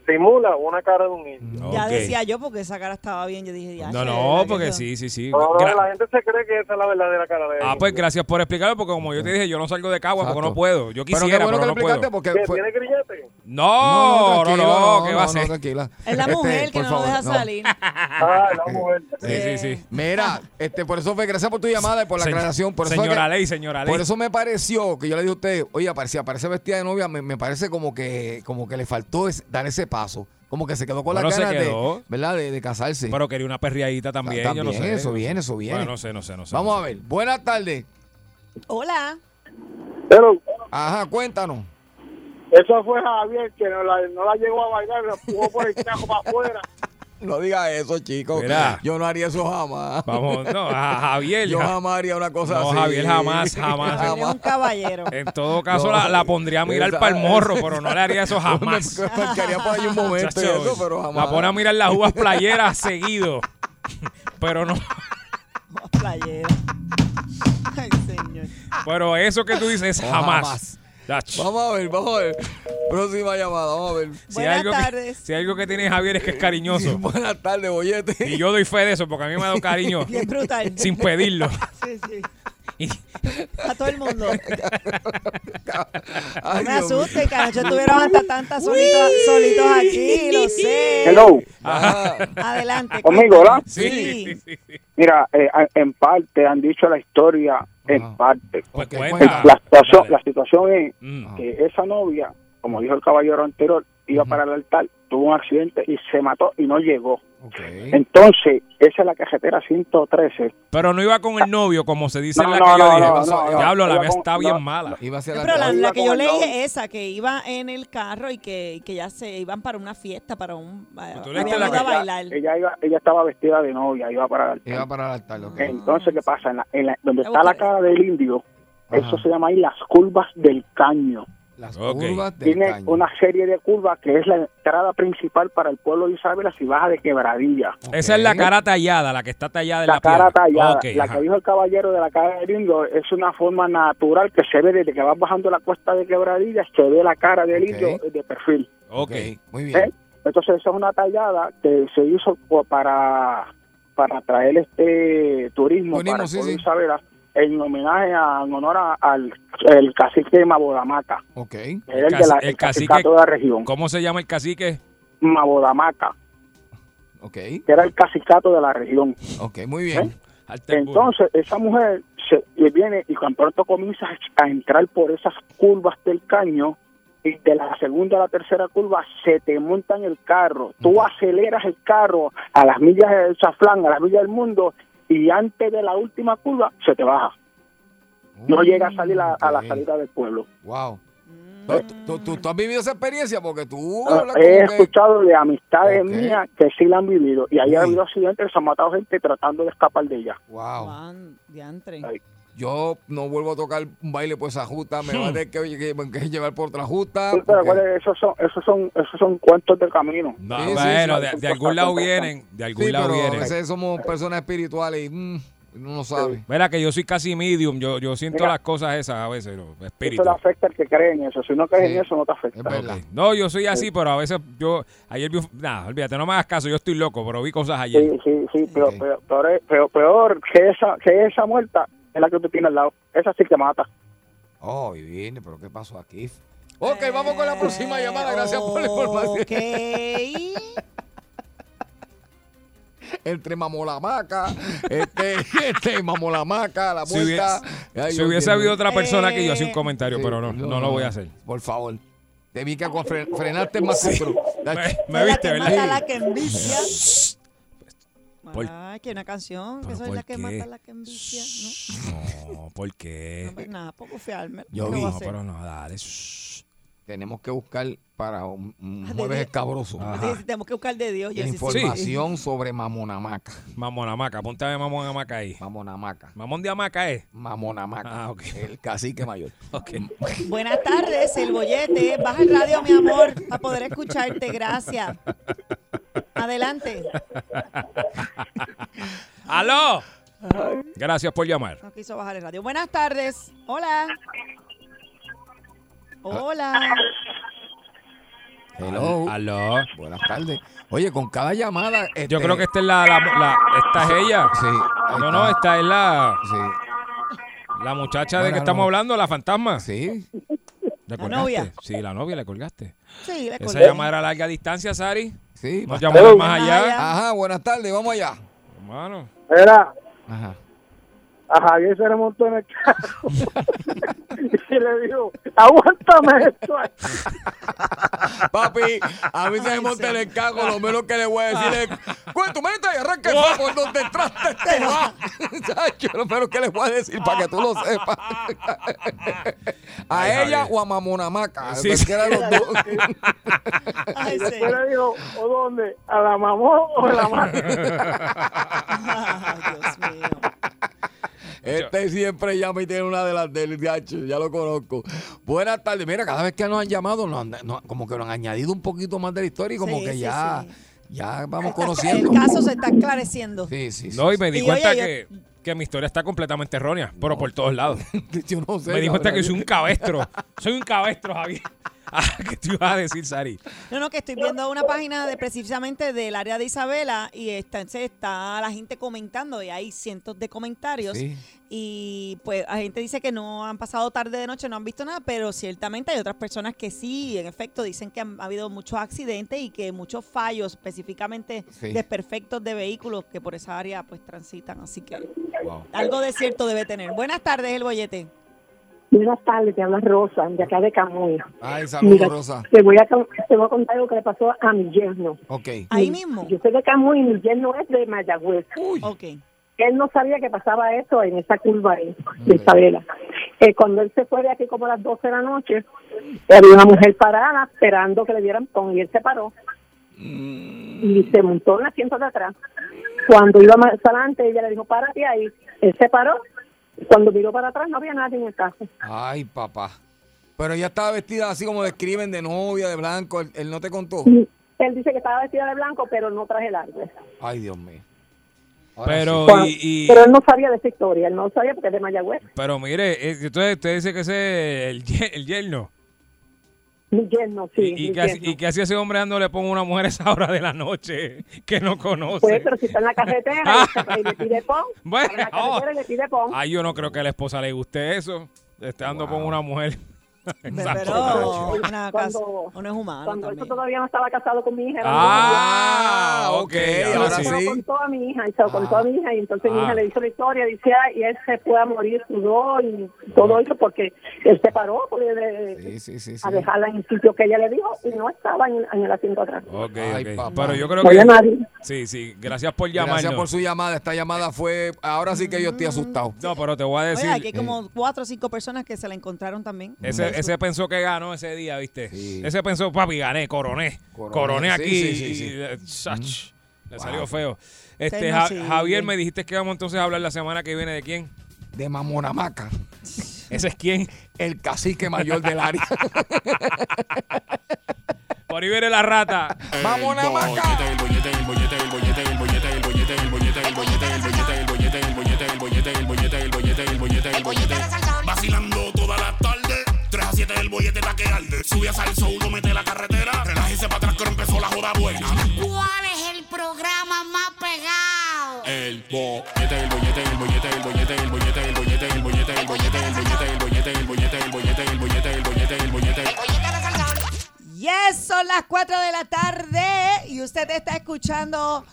simula una cara de un indio. Ya Ok. decía yo porque esa cara estaba bien. Yo dije, ya. No, no, ¿verdad que porque sí, sí, sí. No, no, la gente se cree que esa es la verdadera cara de Ah, pues gracias por explicarlo, porque como yo te dije, yo no salgo de Cagua porque no puedo. Yo Pero quisiera, qué bueno pero, que no le explicaste puedo. porque ¿Qué, fue- ¿Tiene grillete? No, no, tranquila, no, ¿qué va a no, ser? tranquila. Es la Este, mujer que por no favor, lo deja no. salir. Ah, la mujer. Sí, sí, sí. Mira, este, por eso fue, gracias por tu llamada y por la Se- aclaración. Por eso señora que- Ley, señora Ley. Por eso me pareció que yo le dije a usted, oye, aparecía, aparece vestida de novia, me, me parece como que, como que le faltó es- dar ese paso. Como que se quedó con Bueno, la ganas de. ¿verdad? De, de casarse. Pero quería una perriadita también, yo no sé. eso viene, eso viene. Bueno, no sé, no sé, no sé. Vamos a ver. Buenas tardes. Hola. Pero Ajá, cuéntanos. Eso fue Javier que no la, no la llegó a bailar, la empujó por el cajo para afuera. No diga eso, chicos. Mira. Yo no haría eso jamás. Vamos, no, a Javier. Yo ja- jamás haría una cosa No, así. Javier, jamás, jamás. Es un caballero. En todo caso, No. la, la pondría a mirar para el morro, pero no le haría eso jamás. Me, me quedaría por ahí un momento y Chacho, eso, pero jamás. la pone a mirar las uvas playeras seguido. Pero no. Playera. Ay, señor. Pero eso que tú dices, No, jamás. jamás. Vamos a ver, vamos a ver. Próxima llamada, vamos a ver. Si Buenas algo que- tardes. si algo que tiene Javier es que es cariñoso. Buenas tardes, bollete. Y yo doy fe de eso, porque a mí me ha dado cariño Bien brutal. sin pedirlo. Sí, sí. Y- A todo el mundo. Ay, No me asusten, que anoche estuvieron hasta tantas solitos, solitos aquí, lo sé. Hello. Ajá. Adelante. Conmigo, ¿verdad? sí, Sí. sí, sí, sí. Mira, eh, en parte han dicho la historia, Ajá. en parte. Pues. La situación, la situación es Mm. que esa novia, como dijo el caballero anterior, iba para el altar, tuvo un accidente y se mató y no llegó. Entonces, esa es la carretera 113. Pero no iba con el novio, como se dice en la no, que yo no, dije. no, no, Diablo, no, la con- está no, bien mala. Iba hacia la Pero la, que yo leí es esa, que iba en el carro y que, que ya se iban para una fiesta, para un... tú habían leíste la a bailar. Ella, ella iba, ella estaba vestida de novia, iba para el altar. Iba para el altar. ok. Entonces, ¿qué pasa? En la- en la- donde está la cara del indio, Ajá. eso se llama ahí las curvas del caño. Las Ok. curvas del Tiene caño. una serie de curvas que es la entrada principal para el pueblo de Isabela si baja de Quebradilla. Esa es la cara tallada, la que está tallada en la, La cara piedra. tallada, la ajá. que dijo el caballero de la cara del indio, es una forma natural que se ve desde que vas bajando la cuesta de Quebradilla, se ve la cara del Ok. indio de perfil. Ok. Muy ¿eh? bien. Entonces esa es una tallada que se hizo para para traer este turismo, Turismo, para el sí, pueblo de sí. Isabela en homenaje a, en honor a- al el cacique de Mabodamaca, Ok. el, de la, el el cacique- de la región. ¿Cómo se llama el cacique? Mabodamaca, Ok. que era el cacicato de la región. Ok, muy bien. ¿Eh? Entonces, esa mujer se y viene y cuando pronto comienza a entrar por esas curvas del caño, y de la segunda a la tercera curva se te monta en el carro. Tú aceleras el carro a las millas del chaflán, a las millas del mundo, y antes de la última curva se te baja. No llega a salir a, a la salida del pueblo. Wow. ¿Tú, tú, tú- tú has vivido esa experiencia porque tú Ah, He que- escuchado de amistades mías que sí la han vivido, y ahí ha habido accidentes, se han matado gente tratando de escapar de ella. Wow. Juan, diantre. Ay. Yo no vuelvo a tocar un baile por esa justa. Me va a tener que, que- que llevar por otra justa. Sí, pero porque- esos son, esos son, esos son cuentos del camino. No, Sí, bueno, sí, de, algún lado vienen, de algún Sí, lado pero a vienen. veces somos personas espirituales y mm, uno no sabe. Mira que yo soy casi medium, yo, yo siento Mira. las cosas esas a veces, los Eso espíritus. le afecta al que cree en eso. Si no crees Sí. en eso, no te Es afecta. verdad. No, yo soy así, pero a veces yo, ayer vi, nada, olvídate, no me hagas caso, yo estoy loco, pero vi cosas ayer. Sí, sí, sí. Peor, Ok. peor, peor, peor que, esa, que esa muerta es la que tú tienes al lado. Esa sí que mata. Oh, viene, pero ¿qué pasó aquí? Ok, vamos con la próxima llamada. Gracias por la información. Ok. Entre Mamolamaca, este, este, Mamolamaca, la Si hubiese, vuelta. Ay, si hubiese habido otra persona que yo hacía un Eh, comentario, Sí, pero no, no, lo voy a hacer. Por favor. Te vi que fre- frenaste más tú. Me, me viste, que ¿verdad? la que envicia. Por- Ay, que una canción, que ¿Pero soy por la que mata a la que envicia. No, ¿por No, qué? no pues nada, poco fiarme. Yo ¿Qué vi. No, pero no, dale. shh. Tenemos que buscar para un, un Ah, de jueves escabroso. Sí, sí, tenemos que buscar de Dios. Yo sí, sí. Información sobre Mamonamaca. Mamón Hamaca, apúntame Mamón Hamaca ahí. Mamonamaca. Mamón de Hamaca es. Mamonamaca. Ah, ok. El cacique mayor. Ok. Buenas tardes, el bollete. Baja el radio, mi amor, para poder escucharte. Gracias. Adelante. ¡Aló! Gracias por llamar. No quiso bajar el radio. Buenas tardes. Hola. Hola. Hello. ¡Aló! Buenas tardes. Oye, con cada llamada. Yo este, creo que esta es la, la, la- esta es ella. Sí. ahí No, no, está. esta es la, Sí. la muchacha de Buenas que estamos noches. hablando, la fantasma. Sí. ¿Le La colgaste? novia. Sí, la novia le colgaste. Sí, le Esa colgué. llamada a larga distancia, Sari. Sí, Nos llamó más Más allá. allá. Ajá, buenas tardes, vamos allá. Hermano. Era, Ajá. A Javier se le montó en el carro y le dijo, aguántame esto. Papi, a mí se me monta en el cago, lo menos que le voy a decir es, cuento, meta y arranca el fuego por donde entraste te va. Chacho, lo menos que le voy a decir para que tú lo sepas. a Ay, ella Javier. o a Mamonamaca, Sí, cualquiera de los dos. Ay, Y después le dijo, ¿o dónde? ¿A la mamó o a la madre? Ay, Dios mío. Este siempre llama y tiene una de las del gacho, ya lo conozco. Buenas tardes. Mira, cada vez que nos han llamado, nos han- nos- como que nos han añadido un poquito más de la historia y como Sí, que sí, ya, sí. ya vamos El conociendo. caso se está esclareciendo. Sí, sí, sí. No, y me di Y cuenta oye, que, que mi historia está completamente errónea, pero por todos lados. Yo no sé. me di cuenta verdad. que soy un cabestro. Soy un cabestro, Javier. Ah, ¿Qué te ibas a decir, Sari? No, no, que estoy viendo una página de precisamente del área de Isabela y está, está la gente comentando y hay cientos de comentarios. Sí. Y pues la gente dice que no han pasado tarde de noche, no han visto nada, pero ciertamente hay otras personas que sí, en efecto, dicen que han ha habido muchos accidentes y que muchos fallos, específicamente Sí. desperfectos de vehículos que por esa área pues transitan. Así que Wow. algo de cierto debe tener. Buenas tardes, el bollete. Buenas tardes, te habla Rosa, de acá de Camuy. Ay, saludos, Mira, Rosa. Te voy, a, con- te voy a contar lo que le pasó a mi yerno. Ok. Ahí mismo. Yo soy de Camuy y mi yerno es de Mayagüez. Ok. Él no sabía que pasaba eso en esa curva ahí, de Isabela. Eh, cuando él se fue de aquí como a las 12 de la noche, había una mujer parada esperando que le dieran pon y él se paró y se montó en el asiento de atrás. Cuando iba más adelante, ella le dijo, párate ahí. Él se paró. Cuando miró para atrás, no había nadie en el carro. Ay, papá. Pero ella estaba vestida así como describen de novia, de blanco. Él, él no te contó. Él dice que estaba vestida de blanco, pero no traje largo. Ay, Dios mío. Ahora Pero, Cuando- y, y- Pero él no sabía de esa historia, él no sabía porque es de Mayagüez. pero mire, entonces usted dice que ese es el, el yerno. Mi yerno, sí. ¿Y, y qué hace- y qué hacía ese hombre dándole pongo una mujer a esa hora de la noche que no conoce? Pues, pero si está en la carretera y y le pide pon, Bueno, en la carretera y le pide pon. Ay, yo no creo que a la esposa le guste eso. Le esté dando con una mujer. Pero una casa, Cuando- uno es humano Cuando también. todavía no estaba casado con mi hija. Ah, muy ok, ahora sí. se lo contó a mi hija, y se lo contó a mi hija, y entonces mi Ah. hija le hizo la historia, dice, "Ay, y él se fue a morir, sudó y todo eso porque él se paró porque de- Sí, sí, sí. sí. a dejarla en el sitio que ella le dijo y no estaba en, en el asiento atrás. Ok, Ay, ok. papá. Pero yo creo No que... nadie. Sí, sí. Gracias por llamarnos. Gracias por su llamada. Esta llamada fue. Ahora sí que yo estoy asustado. No, pero te voy a Oye, decir... aquí hay como cuatro o cinco personas que se la encontraron también. Ese, ese pensó que ganó ese día, ¿viste? Sí. Ese pensó, papi, gané, coroné. Coroné, Coroné, aquí. sí, sí, sí. y, eh, sach, Le salió Wow. feo. Este, Ja- sí, Javier, bien. me dijiste que vamos entonces a hablar la semana que viene de quién. De Mamonamaca. Ese es quién. El cacique mayor del área. Por ahí viene la rata. ¡Mamonamaca! Vacilando toda la tarde, 3 a 7 el bollete está que arde. Sube a salso, uno mete la carretera. Relájese para atrás que ahora empezó la joda buena. ¿Cuál es el programa más pegado? El bollete, el bollete, el bollete, el bollete, el bollete, el bollete, el bollete, el bollete, el bollete, el bollete, el bollete, el bollete, el bollete, el bollete, el bollete. Yes, son las 4 de la tarde y usted está escuchando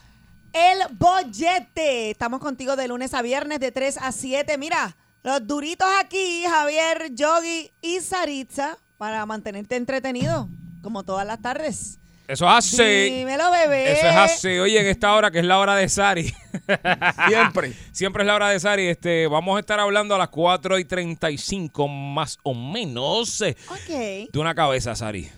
El Bollete. Estamos contigo de lunes a viernes de 3 a 7. Mira, los duritos aquí, Javier, Yogi y Saritza, para mantenerte entretenido, como todas las tardes. Eso es así. Dímelo, bebé. Eso es así. Oye, en esta hora que es la hora de Sari. Siempre. Siempre es la hora de Sari. Este, vamos a estar hablando a las 4 y 35 más o menos eh, Ok. de una cabeza, Sari.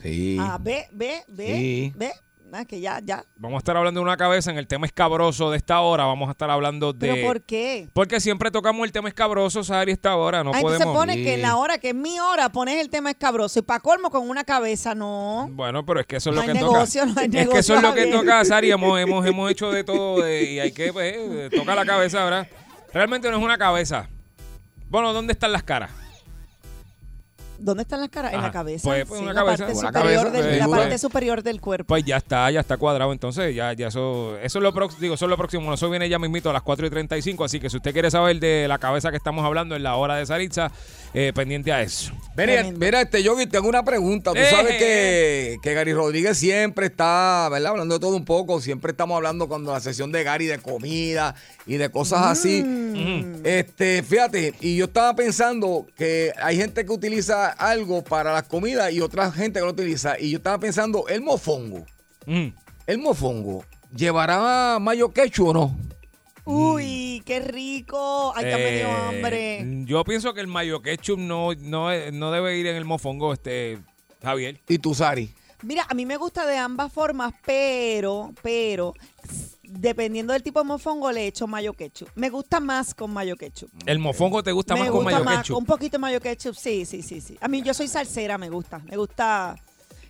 Sí. Ah, ve, ve, ve, Sí. ve. Ah, que ya, ya. Vamos a estar hablando de una cabeza en el tema escabroso de esta hora. Vamos a estar hablando de... ¿Pero por qué? Porque siempre tocamos el tema escabroso, Sari, esta hora. No Ah, entonces podemos... pone que en la hora que es mi hora pones el tema escabroso y para colmo con una cabeza, no. Bueno, pero es que eso es No lo hay que negocio, toca. no hay es negocio, que eso es lo que toca, Sari. Hemos, hemos, hemos hecho de todo y hay que, pues, eh, toca la cabeza, ¿verdad? Realmente no es una cabeza. Bueno, ¿dónde están las caras? ¿Dónde están las caras? En la cabeza. Pues, pues, Sí, una la cabeza. parte Una superior, cabeza, del, eh, la parte superior del cuerpo. Pues ya está, ya está cuadrado. Entonces, ya, ya eso, eso es lo próximo. Digo, eso es lo próximo. Eso viene ya mismito a las 4 y 35. Así que si usted quiere saber de la cabeza que estamos hablando en la hora de Saritza, eh, pendiente a eso. Mira, mira, este Yogi, tengo una pregunta. Tú Eh. sabes que, que Gary Rodríguez siempre está, ¿verdad? Hablando de todo un poco. Siempre estamos hablando cuando la sesión de Gary de comida y de cosas así. Mm. Este, fíjate, y yo estaba pensando que hay gente que utiliza algo para las comidas y otra gente que lo utiliza. Y yo estaba pensando, el mofongo, Mm. el mofongo, ¿llevará mayo quechu o no? Uy, qué rico. Ay, que me dio Eh, hambre. Yo pienso que el mayo ketchup no, no, no debe ir en el mofongo, este, Javier. ¿Y tú, Sari? Mira, a mí me gusta de ambas formas, pero, pero, dependiendo del tipo de mofongo, le echo mayo ketchup. Me gusta más con mayo ketchup. ¿El mofongo te gusta me más con gusta mayo más, ketchup? Un poquito de mayo ketchup, sí, sí, sí, sí. A mí yo soy salsera, me gusta. Me gusta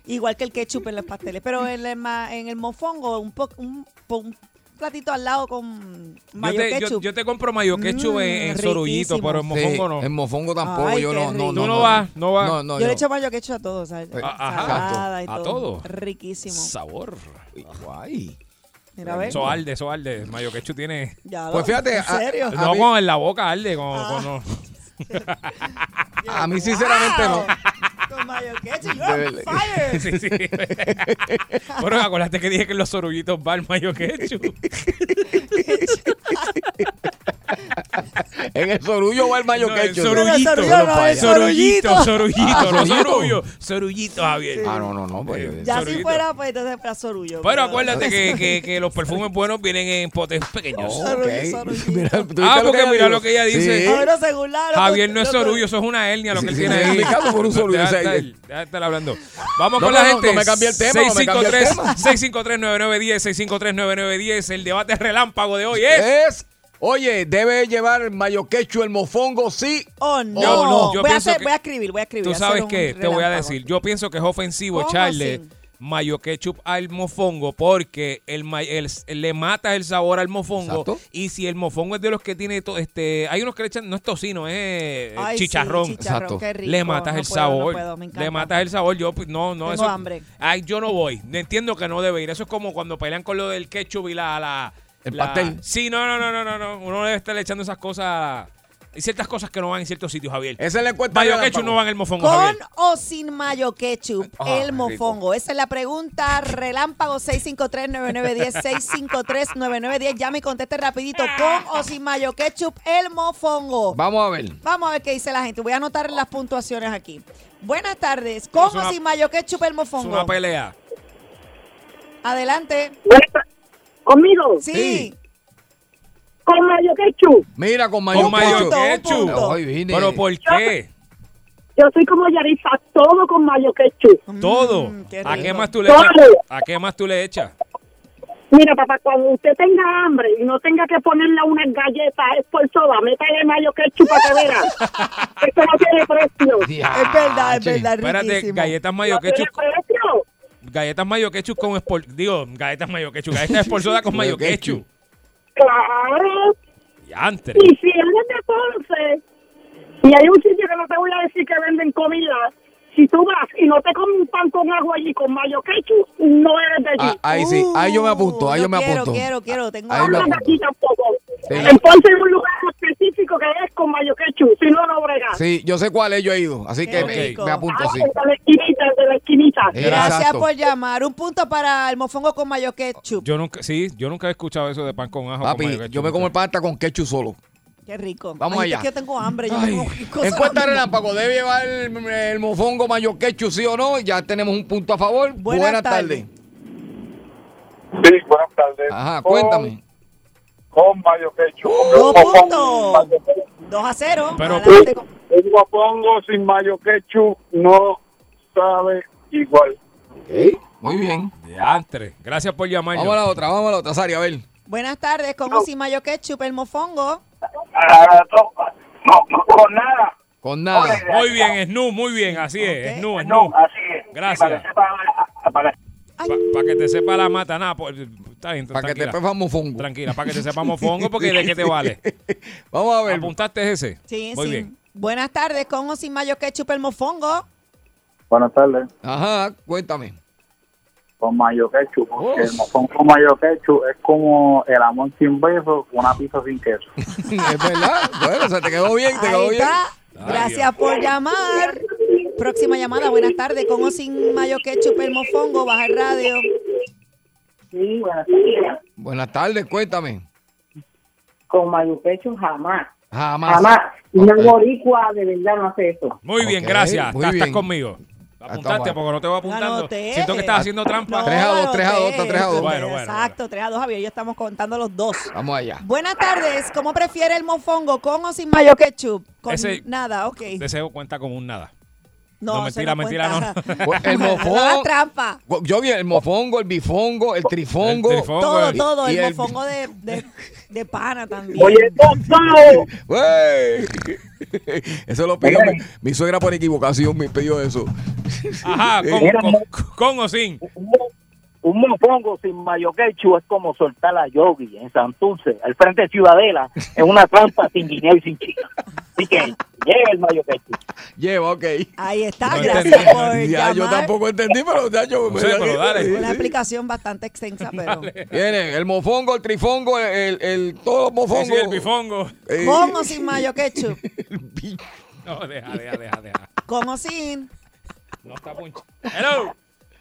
igual que el ketchup en los pasteles. Pero en el, ma- en el mofongo, un, po- un, po- un platito al lado con Yo mayo te, yo, ketchup. yo te compro mayo ketchup Mm, en, en sorullito, riquísimo. pero en mofongo Sí, no. En mofongo tampoco. Ay, yo qué no, no, rico. no. Tú no vas, no vas. No, no, yo yo- le echo mayo ketchup a todo, ¿sabes? Eh, ajá. Salada y A todo. Riquísimo. Sabor. Guay. Mira, a ver. Eso arde, eso arde. Mayo ketchup tiene... Ya Pues fíjate, ¿En a- serio? a- No, mí- con en la boca arde. Con, Ah. con- no. A mí, sinceramente, Wow. no. Con mayo ketchup, you're fire. Sí, sí. bueno, acuérdate que dije que en los sorullitos va el mayo ketchup. En el sorullo va el mayo No, el quechu. sorullito. Sorullito, sorullito, Ah, no sorullito. sorullo. Sorullito, Javier. Ah, no, no, no. Pues, yo- Ya si fuera, pues entonces para sorullo. Pero acuérdate que, que, que los perfumes buenos vienen en potes pequeños. Oh, Sorullo, ok. sorullito. Mira, ¿tú viste Ah, porque mira lo que ella dice. Sí. Ahora según la- Javier no es lo- lo- sorullo, eso es una hernia lo que él tiene ahí. por un sorullo, de estar hablando. Vamos con la gente. no me cambie el tema, no me cambie el 653 tema. 653-9910, 653-9910. El debate relámpago de hoy es... Oye, ¿debe llevar mayo quechu el mofongo? Sí. Oh, no. Yo no, yo voy, a pienso hacer, que- voy a escribir, voy a escribir. Tú sabes qué, te voy a decir. Yo pienso que es ofensivo ¿Cómo echarle mayo ketchup al mofongo porque el, ma- el- le mata el sabor al mofongo. Exacto. Y si el mofongo es de los que tiene, to- este, hay unos que le echan, no es tocino, es eh, sí, chicharrón. Exacto. qué rico. Le matas No el puedo, no sabor. puedo, me encanta. le matas el sabor. Yo, pues, no, no, Tengo eso. hambre. Ay, yo no voy. Entiendo que no debe ir. Eso es como cuando pelean con lo del ketchup y la. la El la- pastel. Sí, no, no, no, no, no, no. Uno debe estar echando esas cosas. Hay ciertas cosas que no van en ciertos sitios, Javier. Esa es la encuesta. Mayo relámpago. ketchup no va en el mofongo, ¿Con Javier. o sin mayo ketchup Ah, el mofongo? Esa es la pregunta. Relámpago 653-9910, 653-9910. Llame y conteste rapidito. ¿Con o sin mayo ketchup el mofongo? Vamos a ver. Vamos a ver qué dice la gente. Voy a anotar las puntuaciones aquí. Buenas tardes. ¿Con Es una- o sin mayo ketchup el Es mofongo? una pelea. Adelante. ¿Conmigo? Sí. Con mayo ketchup. Mira, con mayo Con mayo punto, un ketchup. punto. Ay, vine. ¿Pero por qué? Yo soy como Yarisa, todo con mayo ketchup. Todo. Mm, qué ¿A qué más tú le echas? ¿A qué más tú le echas? Mira, papá, cuando usted tenga hambre y no tenga que ponerle unas galletas es por soda, métale mayo ketchup para que vea. Esto no tiene precio. Es verdad, es verdad. Espérate, riquísimo. galletas mayo No tiene ketchup. precio. Galletas mayo ketchup con espol... Digo, galletas mayo ketchup. Galletas por soda con mayo Mayo ketchup. Claro. Y antes. Y si eres de Ponce y hay un sitio que no te voy a decir que venden comida, si tú vas y no te comes un pan con agua allí con mayo ketchup, no eres de allí. Ah, ahí sí, ahí yo me apunto, ahí Uh, yo me quiero, apunto. Quiero, quiero, tengo Ahí No aquí tampoco. Sí. En Ponce hay un lugar específico que es con mayo ketchup, si no, no brega. Sí, yo sé cuál es, yo he ido. Así Qué que me, apunto, Ah, sí. el de la esquinita, de la esquinita. Eh, Gracias exacto. por llamar. Un punto para el mofongo con mayo ketchup. Yo nunca, sí, yo nunca he escuchado eso de pan con ajo. con Papi, mayo ketchup. yo me como el pan hasta con ketchup solo. Qué rico. Vamos Ay, allá. Es que tengo hambre. Yo Ay, tengo Encuesta relámpago, ¿debe llevar el, el mofongo mayo ketchup, sí o no? Ya tenemos un punto a favor. Buenas Buenas, tardes. tardes. Sí, buenas tardes. Ajá, cuéntame. Con mayo ketchup. Dos Con puntos. mayo ketchup. 2 a 0. Pero- con- Un mofongo sin mayo ketchup no sabe igual. Muy bien. Diantre. Gracias por llamar. Vamos a la otra, vamos a la otra, Sari, a ver. Buenas tardes. ¿Con o sin mayo ketchup el mofongo? No, no, no, con nada. Con nada. Muy bien, Snu, muy bien, así es. Snu, Snu. así es. Gracias. Para, que te sepa la mata, nada, pues, está bien, Para que te pepas mofongo. Tranquila, para que te sepamos fongo, porque de qué te vale. Vamos a ver. ¿Apuntaste ese? Sí, Muy sí. bien. Buenas tardes, con o sin mayo ketchup el mofongo. Buenas tardes. Ajá, cuéntame. Con mayo ketchup. Oh. porque El mofón con mayo ketchup es como el amor sin beso, una pizza sin queso. es verdad. Bueno, se te quedó bien, te quedó Ahí bien. está. Gracias por llamar. Próxima llamada, buenas tardes, con o sin mayo ketchup el mofongo, baja el radio. Sí, buenas tardes. Buenas tardes, cuéntame. Con mayo ketchup jamás. Jamás. Jamás. Una Ok. boricua de verdad no hace eso. Muy bien, gracias. muy Estás, estás bien. conmigo. Apuntaste porque no te voy apuntando. Anoté. Siento que estás haciendo trampa. No, Tres a dos, anoté. tres a dos, está tres a dos. Bueno, bueno, Exacto, 3 a 2, Javier. Ya estamos contando los dos. Vamos allá. Buenas tardes. ¿Cómo prefiere el mofongo? ¿Con o sin mayo ketchup? Con Ese- nada, ok. Deseo cuenta como un nada. No, no, mentira, mentira, cuenta. no. Pues, El mofongo. trampa. Yo vi el mofongo, el bifongo, el trifongo. El trifongo. Todo, y- todo. y el el- mofongo de, de, de pana también. Oye. ¡Wey! Eso lo pidió mi, mi suegra por equivocación, me pidió eso. Ajá, con, Mira, con- mo- con o sin. Un mofongo sin mayo ketchup es como soltar a Yogi en Santurce, al frente de Ciudadela, en una trampa sin guineo y sin chica. Así que lleva el mayo ketchup. Lleva, ok. Ahí está, No gracias entendí. por Ya, yo tampoco entendí, pero ya yo No sé, pero dale. Una explicación bastante extensa, pero. Viene el mofongo, el trifongo, el, el, todos los mofongos. Sí, sí, el bifongo. Eh, ¿Con o sin mayo ketchup? No, deja, deja, deja, deja. ¿Con o sin? No está punch. Hello.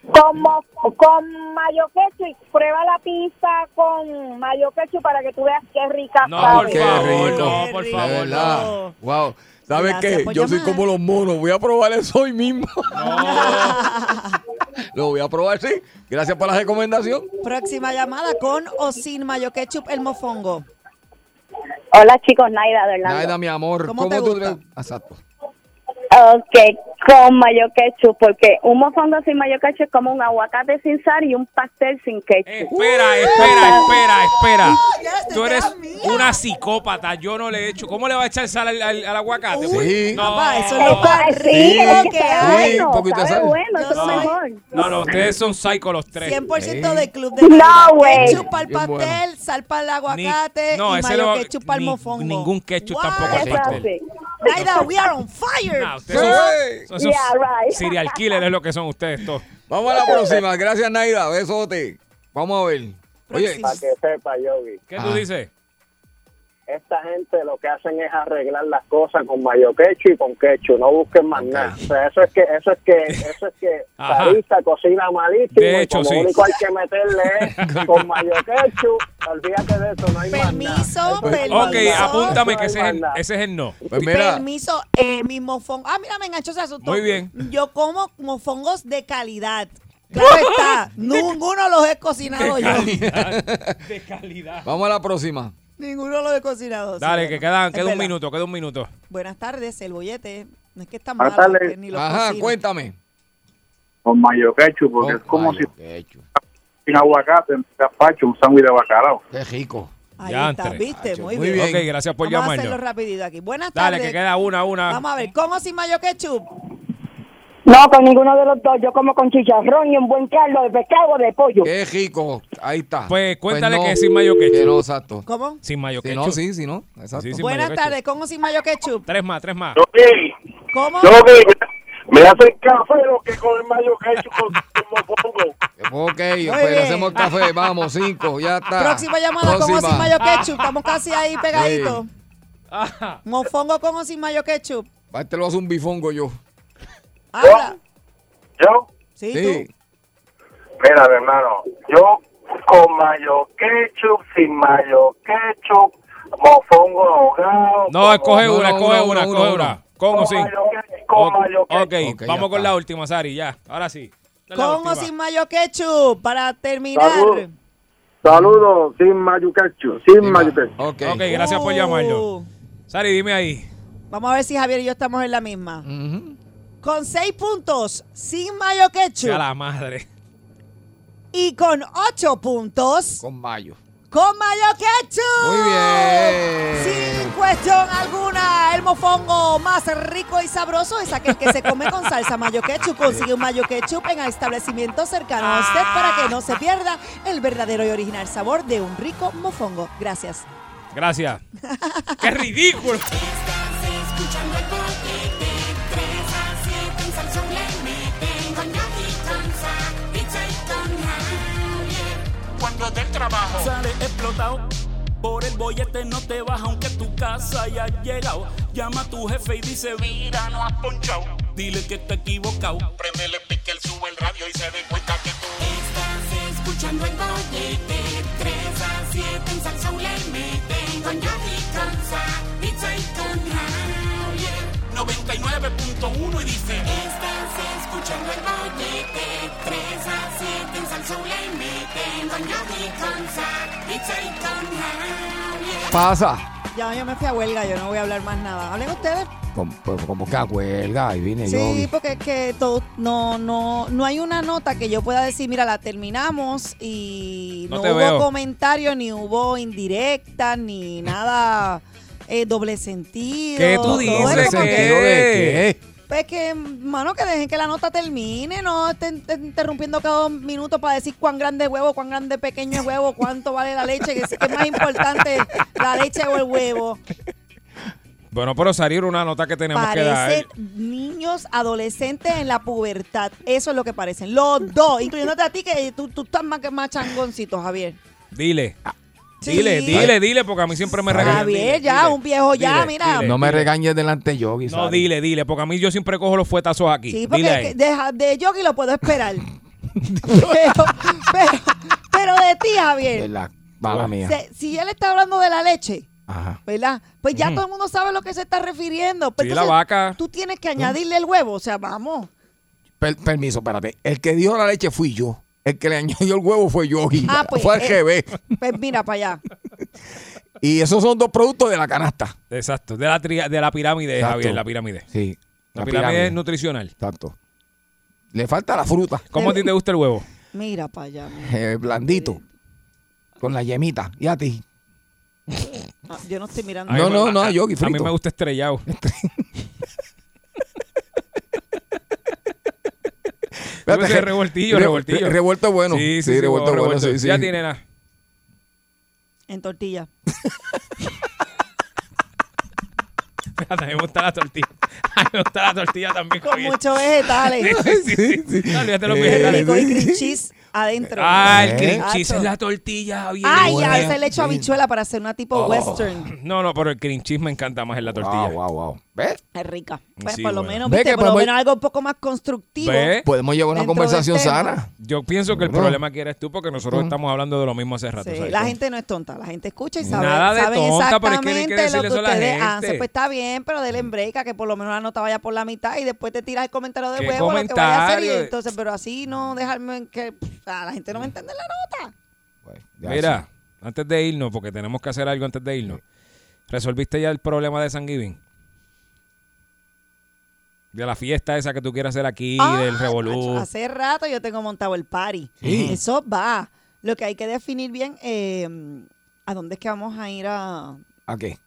Como con mayo ketchup, prueba la pizza con mayo ketchup para que tú veas qué rica No, sabe. por Qué favor, rico. no, por favor, no. Wow. ¿Sabes Gracias qué? Yo soy como los monos. Voy a probar eso hoy mismo. No. Lo voy a probar, sí. Gracias por la recomendación. Próxima llamada, ¿con o sin mayo ketchup el mofongo? Hola chicos, Naida de Orlando. Naida, mi amor. ¿Cómo te tú gusta? Exacto. Ok, con mayo ketchup, porque un mofongo sin mayo ketchup es como un aguacate sin sal y un pastel sin ketchup. Espera, espera, espera, espera. Tú eres una psicópata. Yo no le he hecho. ¿Cómo le va a echar sal al, al- al aguacate? Sí. No. Papá, eso es lo Eso más es rico rico, que hay. Sí, poquito sabe bueno, eso es lo mejor. No, no, ustedes son psycho los tres. 100% Sí. de club de No, güey. Ketchup para el pastel, sal para el Ni- aguacate no, y ese mayo no- ketchup para el ni- mofongo. ningún ketchup What? tampoco es Eso sí. Naida, we are on fire. No, ustedes son, Sí. son esos Yeah, right. serial killers es lo que son ustedes todos. Vamos a la próxima. Gracias, Naida. Besote. Vamos a ver. Oye, Próxima. que sepa, Yogi. ¿Qué Ah. tú dices? Esta gente lo que hacen es arreglar las cosas con mayo ketchup y con ketchup, no busquen más nada. O sea, eso es que, eso es que, eso es que Ajá. Sarisa cocina malísimo. De y hecho, como sí. único hay que meterle es con mayo ketchup. Olvídate de eso, no hay más Permiso, nada. permiso. Ok, apúntame que ese es, el, Manda. ese es el no. pues mira. Permiso, eh, mi mofongo. Ah, mira, me enganchó, se asustó. Muy bien. Yo como mofongos de calidad. Claro está, ninguno los he cocinado yo. De calidad. Vamos a la próxima. Ninguno los he cocinado. Dale, sí, que no. queda, un verdad. minuto, queda un minuto. Buenas tardes, el bollete. No es que está que ni lo Ajá, cuéntame. Con mayo ketchup, porque Con es como mayo si ketchup. sin aguacate, en gazpacho, un sándwich de bacalao. Qué rico. Ahí Ya está, entre. viste, muy, muy bien. bien. Ok, gracias por Vamos a hacerlo llamarnos. rapidito aquí. Buenas Dale, tardes. que queda una, una. Vamos a ver, ¿con o sin mayo ketchup? No, con ninguno de los dos. Yo como con chicharrón y un buen caldo de pescado o de pollo. Qué rico. Ahí está. Pues cuéntale no, que sin mayo Que ketchup. no, exacto. ¿Cómo? Sin mayo Si ketchup. no, sí, si no. Exacto. Sí, sí. Buenas tardes, ¿con o sin mayo ketchup? Tres más, tres más. Yogi, ¿Cómo? Yogi, me hacen café lo que con el mayo ketchup con, con mofongo. Ok, pues hacemos café. Vamos, cinco. Ya está. Próxima llamada, ¿con o sin mayo ketchup? Estamos casi ahí pegaditos. Ajá. Mofongo con o sin mayo ketchup. Este lo hace un bifongo yo. Habla. Yo, Sí, Sí. tú. mira, hermano, yo con mayo ketchup, sin mayo ketchup, mofongo ahogado. No, escoge No, una, escoge una, escoge una. Con o Con sin. mayo ketchup, con mayo Ok, vamos con está. la última, Sari, ya. Ahora sí. Esta es la Con o última. sin mayo ketchup. Para terminar. Salud. Saludos, sin mayo ketchup, sin mayo ketchup. Ok. Ok, gracias por Uh. llamarnos. Sari, dime ahí. Vamos a ver si Javier y yo estamos en la misma. Ujú. Con seis puntos, sin mayo ketchup. Sea la madre. Y con ocho puntos, Con mayo. con mayo ketchup. Muy bien. Sin cuestión alguna, el mofongo más rico y sabroso es aquel que se come con salsa mayo ketchup. Consigue un mayo ketchup en el establecimiento cercano a usted para que no se pierda el verdadero y original sabor de un rico mofongo. Gracias. Gracias. ¡Qué ridículo! Estás escuchando el Del trabajo Sale explotado. Por el bollete no te baja aunque tu casa haya llegado. Llama a tu jefe y dice, mira, no has ponchado. dile que está equivocado. Prendele pique, él sube el radio y se dé cuenta que tú. Estás escuchando el bollete. 3 a 7 en Salsón le meten. Con Yogi, con Sa, pizza y con Javier. 99.1 y dice. Estás escuchando el bollete 3 a 7 en Salsón le meten Pasa. Ya yo me fui a huelga, yo no voy a hablar más nada. Hablen ustedes. Como, pues, como que a huelga y vine yo. Sí, porque es que todo, no, no, no hay una nota que yo pueda decir, mira, la terminamos y No no, te hubo veo. comentario, ni hubo indirecta, ni nada eh, doble sentido. ¿Qué tú dices? ¿Doble sentido de qué? Pues que, mano, que dejen que la nota termine, no estén estén interrumpiendo cada dos minutos para decir cuán grande es huevo, cuán grande pequeño es huevo, cuánto vale la leche, que es, que es más importante la leche o el huevo. Bueno, pero salir una nota que tenemos que dar. Parecen niños adolescentes en la pubertad. Eso es lo que parecen. Los dos, incluyéndote a ti, que tú, tú estás más, que más changoncito, Javier. Dile. Sí. Dile, dile, dile, porque a mí siempre me regañan. Javier, Dile, ya, dile, un viejo ya, dile, mira. dile, No me regañes delante de Yogi. No, dile, dile, porque a mí yo siempre cojo los fuetazos aquí. Sí, dile porque de, de Yogi lo puedo esperar. pero, pero, pero de ti, Javier. Verdad, mala mía. se- si él está hablando de la leche, Ajá. ¿verdad? Pues ya Ujú. todo el mundo sabe a lo que se está refiriendo. Pues Sí, la vaca. Tú tienes que añadirle el huevo, o sea, vamos. Per- permiso, espérate. El que dio la leche fui yo. El que le añadió el huevo fue Yogi. Ah, pues, fue al eh, GB. Pues mira para allá. Y esos son dos productos de la canasta. Exacto, de la, tri- de la pirámide, Exacto. Javier, la pirámide. Sí. La, pirámide, nutricional. Exacto. Le falta la fruta. ¿Cómo a ti te gusta el huevo? Mira para allá. mira. Eh, blandito. Con la yemita. ¿Y a ti? Ah, yo no estoy mirando. No, no, no, a- Yogi, A mí frito. me gusta estrellado. Espérate, revoltillo, re- revoltillo. re- revuelto bueno. Sí, sí, sí, revuelto bueno. revuelto. Sí, sí. Ya tiene nada. En tortilla. A mí me gusta la tortilla. A mí me gusta la tortilla también. Con muchos vegetales. Sí, sí, sí. No, olvídate los Eh, vegetales. Rico y cream cheese adentro. Ah, el Eh. cream cheese es la tortilla, Javier. Ay, Bueno, a veces le echo habichuela para hacer una tipo Oh. western. No, no, pero el cream cheese me encanta más en la tortilla. Wow, wow, wow. ¿Ves? Es rica. Pues Sí, por lo bueno. menos, Ve viste, que por lo menos algo un poco más constructivo. ¿Ve? Podemos llevar una conversación tema. sana. Yo pienso que el Bueno. problema que eres tú porque nosotros estamos hablando de lo mismo hace rato. Sí, ¿sabes? la gente no es tonta, la gente escucha y sabe, Nada de saben tonta, pero es que hay que exactamente lo que ustedes hacen. Pues está bien, pero denle en break a que por lo menos la nota vaya por la mitad y después te tiras el comentario de ¿Qué huevo, lo que vaya a hacer. Y comentario? entonces, pero así no dejarme que pff, la gente no me entiende la nota. Mira, antes de irnos, porque tenemos que hacer algo antes de irnos. ¿Resolviste ya el problema de San Giving? De la fiesta esa que tú quieres hacer aquí, Ah, del revolú. hace rato yo tengo montado el party. Sí. Eso va. Lo que hay que definir bien, eh, ¿a dónde es que vamos a ir a, ¿A qué?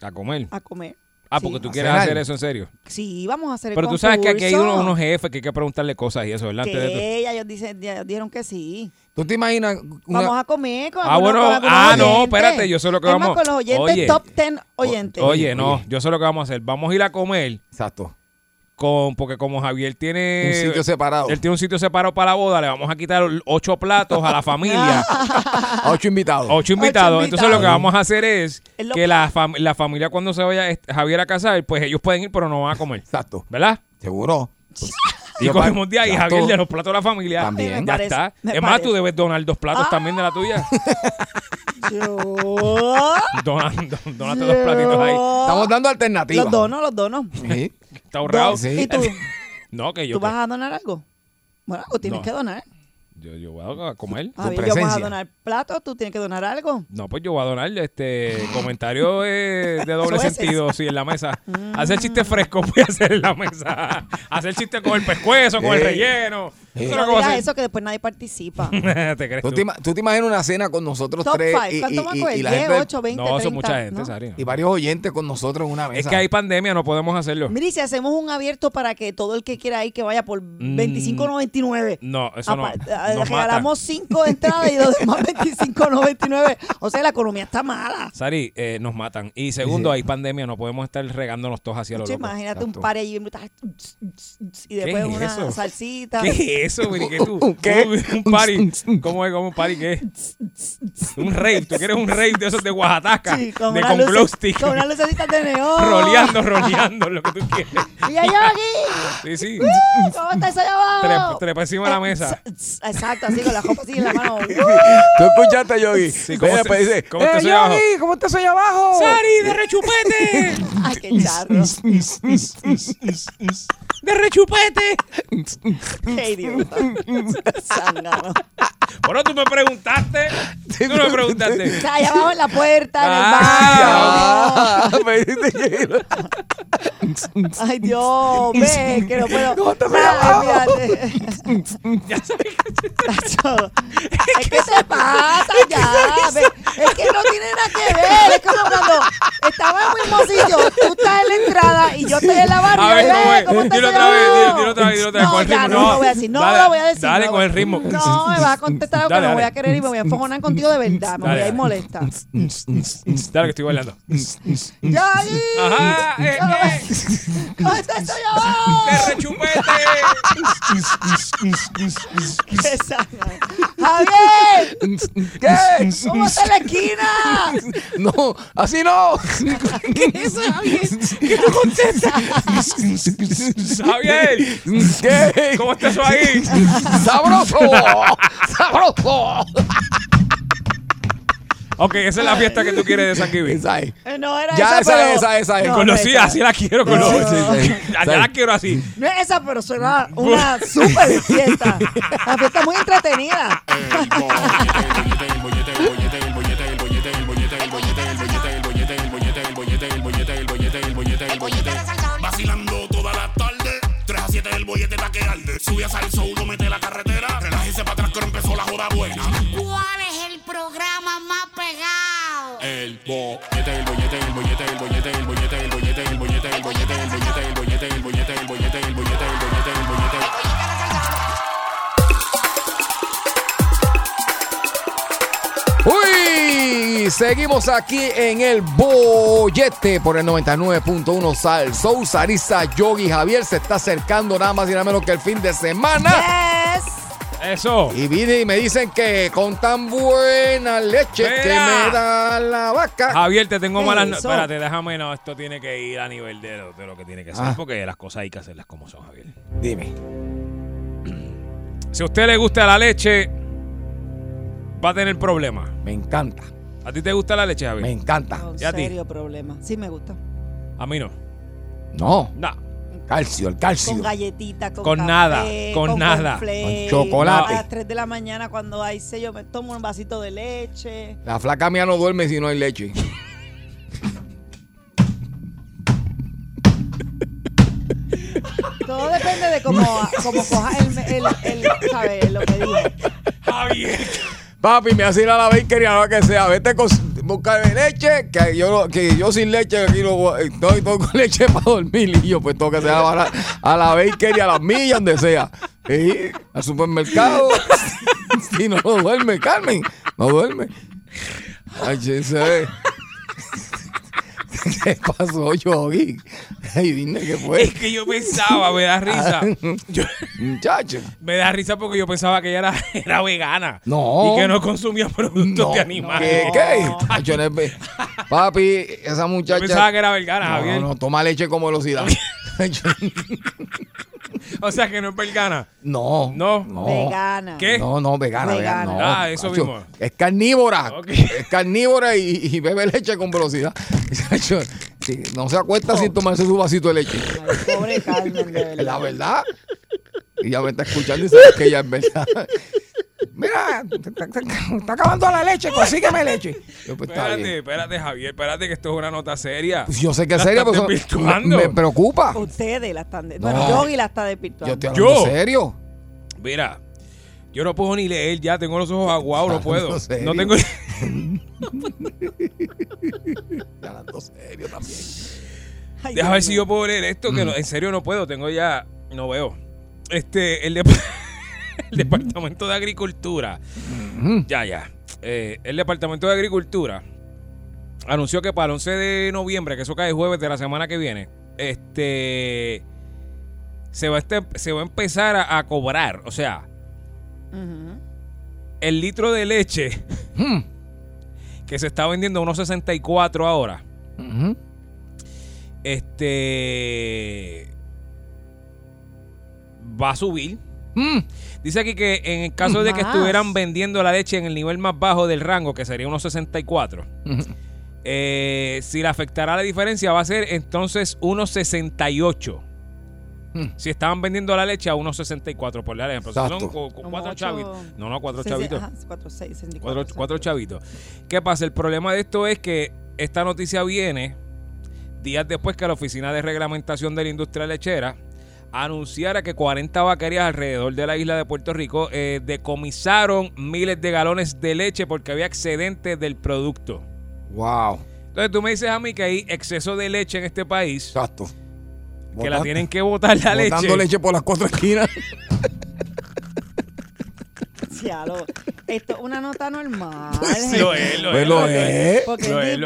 A comer. a comer? Ah, porque tú A quieres hacer eso en serio. Sí, vamos a hacer el Pero tú sabes que aquí hay unos, unos jefes que hay que preguntarle cosas y eso, ¿verdad? Que ellos dicen, dijeron que sí. ¿Tú te imaginas? una- Vamos a comer con Ah, bueno, con ah, no, espérate, yo sé lo que Es vamos- más, con los oyentes, Oye. top 10 oyentes. Oye, no, Oye. yo sé lo que vamos a hacer. Vamos a ir a comer Exacto. Con, porque como Javier tiene Un sitio separado. Él tiene un sitio separado para la boda, le vamos a quitar ocho platos a la familia. A ocho invitados. Ocho invitados. Ocho Entonces lo que vamos a hacer es que la, fam- la familia cuando se vaya Javier a casar, pues ellos pueden ir, pero no van a comer. Exacto. ¿Verdad? Seguro. Pues, Y cogemos de ahí. Javier de los platos de la familia. También. Ya parece, está. Es más, tú debes donar dos platos Ah. también de la tuya. Yo- Dona, don- donate dos platitos ahí. Estamos dando alternativas. Los dono, los dono. Sí. Está ahorrado. Sí. ¿Y tú? No, que yo. ¿Tú vas a donar algo? Bueno, algo tienes No. que donar. Yo, yo voy a comer. A ver, yo vas a presencia. donar platos, tú tienes que donar algo. No, pues yo voy a donar este comentario eh, de doble sentido, sí, en la mesa. Hacer chiste fresco voy a hacer en la mesa. Hacer chiste con el pescuezo, con el Eh. relleno. Sí. No digas eso que después nadie participa. ¿Te crees ¿Tú tú? te, tú te imaginas una cena con nosotros Top tres five. y, ¿Cuánto y- y- y la 10, gente- 8, 20, No, son 30, mucha gente, ¿no? Sari. y varios oyentes con nosotros en una mesa? Es que hay pandemia, no podemos hacerlo. Mira, y si hacemos un abierto para que todo el que quiera ir que vaya por 25.99. Mm, No, eso no. Nos matan. regalamos 5 entradas y los demás 25.99. O sea, la economía está mala. Sari, eh, nos matan. Y segundo, hay pandemia, no podemos estar regándonos todos hacia los imagínate un Exacto. par allí y después ¿Qué es una eso? salsita. ¿Qué es eso, Miri? ¿Qué tú? ¿Un qué? Un, party. ¿Cómo es? ¿Cómo un party qué? Un rave. ¿Tú quieres un rave de esos de Oaxaca? Sí, con de una con luce- glow stick. Con lucecitas de neón. Roleando, roleando, lo que tú quieres. Y allá aquí. Sí, sí. ¡Uh! ¿Cómo está eso allá abajo? Trepa, trepa encima de la mesa. Exacto, así con la copa así en la mano. ¿Tú escuchaste, Yogi? Sí, ¿cómo te- pues dice, cómo "Eh, soy abajo?" Yogi, ¿cómo te soy abajo? ¡Sari, de rechupete! Ay, qué charro. ¡De rechupete! Qué idiota. Zángano. Bueno, tú me preguntaste. Tú me O preguntaste. sea, allá abajo en la puerta, en el Ah, baño. Ah, me Ay, Dios, ve, que no puedo. ¿Cómo te fíjate. Ya sabes que- Es que te pasa ya. ve, Es que no tiene nada que ver. Es como cuando estaba en el mismo sitio. Tú estás en la entrada y yo estoy en la barra. A ver, ¿cómo cómo te Dilo otra vez, dilo, dilo otra vez, dilo otra vez, No, con el ya ritmo. no lo voy a decir. No Dale, lo voy a decir. Dale no. con el ritmo. No, me vas a contestar algo que Dale, no voy a querer y me voy a enfogonar contigo de verdad. Me voy a ir molesta. Dale que estoy bailando. Ajá, eh, eh. ¡Qué sana! ¡Javier! ¿Qué? ¿Cómo está la esquina? No, así no. ¿Qué es eso, Javier? ¿Qué tú contestas? Javier, ¿Qué? ¿cómo está eso ahí? ¡Sabroso! ¡Sabroso! Ok, esa es la fiesta que tú quieres de San Esa es. No era Ya, esa, esa esa es, esa es. No, así la quiero. Con los, Ya- la quiero así. No esa, pero será una super fiesta. La fiesta muy entretenida. Vacilando toda la tarde, 3 a 7 el bollete seguimos aquí en el bollete por el 99.1 Sal. Soul Sarisa Yogi Javier se está acercando nada más y nada menos que el fin de semana. Yes. Eso. Y vine y me dicen que con tan buena leche que me da la vaca. Javier, te tengo ¿Qué malas no-? Espérate, déjame, no, esto tiene que ir a nivel de lo, de lo que tiene que ser, Ah. porque las cosas hay que hacerlas como son, Javier. Dime. Si a usted le gusta la leche, va a tener problemas. Me encanta. ¿A ti te gusta la leche, Javier? Me encanta. Un ¿Y a ti? serio problema. Sí me gusta. A mí no. No. No. Calcio, el calcio. Con galletita, con, Con café, nada, con nada. cornflakes. Con chocolate. A las 3 de la mañana cuando hay sello me tomo un vasito de leche. La flaca mía no duerme si no hay leche. Todo depende de cómo, cómo cojas el, el, el, ¿sabes? Lo que dije. Javier. Papi, me hace ir a la bakery a lo que sea. Vete con buscar leche, que yo, que yo sin leche aquí no estoy, estoy con leche para dormir. Y yo pues tengo que ser a la, a la bakery, a las millas, donde sea. Sí, al supermercado. Si no, no duerme, Carmen. No duerme. Ay, se. ¿Qué pasó, Yogi? Ay, dime qué fue. Es que yo pensaba, me da risa. Yo- Muchacho. me da risa porque yo pensaba que ella era, era vegana. No. Y que no consumía productos No, de animales. ¿Qué? No ve- Papi, esa muchacha. Yo pensaba que era vegana, No, Javier. no, toma leche con velocidad. O sea que no es vegana. no. No. No. Vegana. ¿Qué? No, no, vegana, Vegana. vegana. no, Ah, eso macho, mismo. Es carnívora. Es carnívora y, y bebe leche con velocidad. Sí, no se acuesta sin tomarse su vasito de leche. Ay, pobre Carmen, de Es la verdad. Y ya me está escuchando y sabe que ella es verdad. Mira, está, acabando la leche, consígueme leche. Yo, pues, está Espérate, bien. espérate, Javier. Espérate que esto es una nota seria. Pues yo sé que es seria, pero desvirtuando. me, me preocupa. Ustedes la están... De... No. Bueno, Yogi la está Yo despirtuando. estoy hablando Yo. serio. Mira, yo no puedo ni leer ya, tengo los ojos aguados, no puedo. Serio. No tengo. Hablando serio también. Ay, Deja Dios ver si yo puedo leer esto, que no- Mm. en serio no puedo, tengo ya. No veo. Este, el, dep- el Departamento de Agricultura. Ya, ya. Eh, el Departamento de Agricultura anunció que para el 11 de noviembre, que eso cae jueves de la semana que viene, este. Se va, a este- se va a empezar a, a cobrar. O sea, el litro de leche que se está vendiendo a unos 64 ahora. Ujú. Este va a subir. Mm. Dice aquí que en el caso de que Más. estuvieran vendiendo la leche en el nivel más bajo del rango, que sería unos 64, Ujú. eh, si le afectará la diferencia va a ser entonces unos 68. Hmm. Si estaban vendiendo la leche a unos 64, por dar ejemplo. Si son Exacto. cu- cu- Como cuatro ocho- chavitos. No, no, cuatro chavitos. ajá, cuatro, seis, sesenta y Cuatro, cuatro, cuatro exacto. chavitos. ¿Qué pasa? El problema de esto es que esta noticia viene días después que la Oficina de Reglamentación de la Industria Lechera anunciara que 40 vaquerías alrededor de la isla de Puerto Rico eh, decomisaron miles de galones de leche porque había excedentes del producto. Wow. Entonces tú me dices a mí que hay exceso de leche en este país, Exacto. que la tienen que botar la leche. Botando leche por las cuatro esquinas. Cielo, Esto es una nota normal. Sí, lo es, lo Pues es, lo es. Porque Lo es,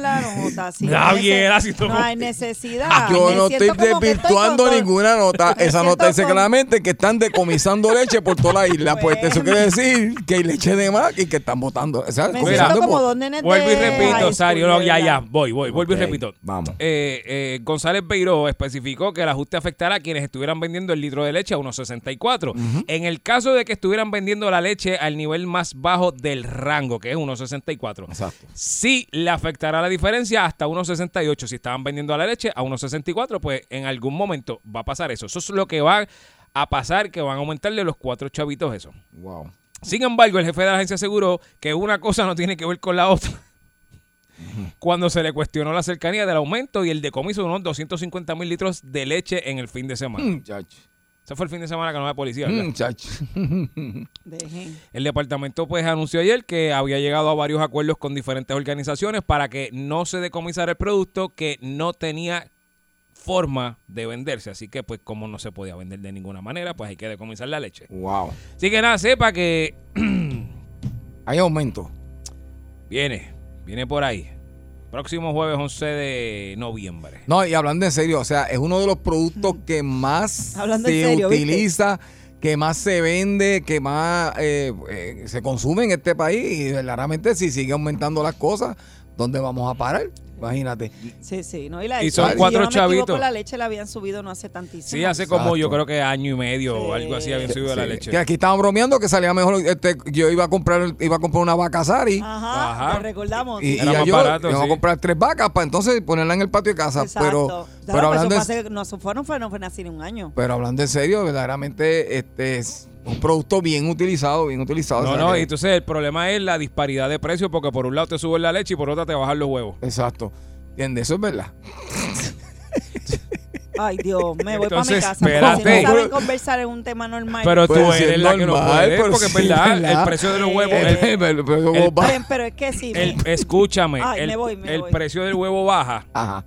la nota. Si La no hay viera, nece- si tú- no hay necesidad. Yo Me no estoy desvirtuando ninguna nota. Esa nota dice con- claramente que están decomisando leche por toda la isla. Pues Pues- eso quiere decir que hay leche de más y que están botando. O sea, Me siento como dos nenes Vuelvo y repito, Sario. No, ya, ya, voy, voy, vuelvo y repito. vamos. Eh, eh, González Beiró especificó que el ajuste afectará a quienes estuvieran vendiendo el litro de leche a unos 64. En el caso de que estuvieran vendiendo la leche al nivel más bajo del rango, que es unos 64. Exacto. Sí le afectará la diferencia hasta unos 68. Si estaban vendiendo la leche a unos 64, pues en algún momento va a pasar eso. Eso es lo que va a pasar, que van a aumentarle los cuatro chavitos eso. Wow. Sin embargo, el jefe de la agencia aseguró que una cosa no tiene que ver con la otra. Cuando se le cuestionó la cercanía del aumento y el decomiso de unos 250 mil litros de leche en el fin de semana. Muchacho. Ese fue el fin de semana que no había policía. Dejen. El departamento pues anunció ayer que había llegado a varios acuerdos con diferentes organizaciones para que no se decomisara el producto que no tenía forma de venderse. Así que pues como no se podía vender de ninguna manera, pues hay que decomisar la leche. Wow. Así que nada, sepa que Hay aumento. viene, viene por ahí. Próximo jueves 11 de noviembre. No, y hablando en serio, o sea, es uno de los productos que más Hablando se serio, ¿viste? utiliza, que más se vende, que más eh, eh, se consume en este país. Y verdaderamente, si sigue aumentando las cosas, ¿dónde vamos a parar? Imagínate. Sí, sí. No, y, la, Y son si cuatro yo no me equivoco, chavitos. la leche la habían subido no hace tantísimo. Sí, hace como Exacto. yo creo que año y medio o Sí. algo así habían subido la Sí, leche. Que aquí estaban bromeando que salía mejor. este, yo iba a comprar iba a comprar una vaca Sari. Ajá, Ajá. lo recordamos. Y, sí. Era más yo barato, iba a sí. comprar tres vacas para entonces ponerla en el patio de casa. Exacto. Pero, Claro, pero, pues hablando eso en, fue hace- no, fue, no fue, no fue, no un año. pero hablando en serio, verdaderamente este es un producto bien utilizado, bien utilizado. No, o sea no, que- y entonces el problema es la disparidad de precios porque por un lado te suben la leche y por otro te bajan los huevos. Exacto. ¿Entiendes? Eso es verdad. Ay, Dios, me voy para mi casa. porque. Si no saben conversar en un tema normal. Pero tú Pues eres es la que no normal, puede, pero porque es verdad, ¿verdad? el precio de los huevos, el, el- va- Pero, pero es que sí. el- escúchame, Ay, el, me voy, me el voy. precio del huevo baja, Ajá.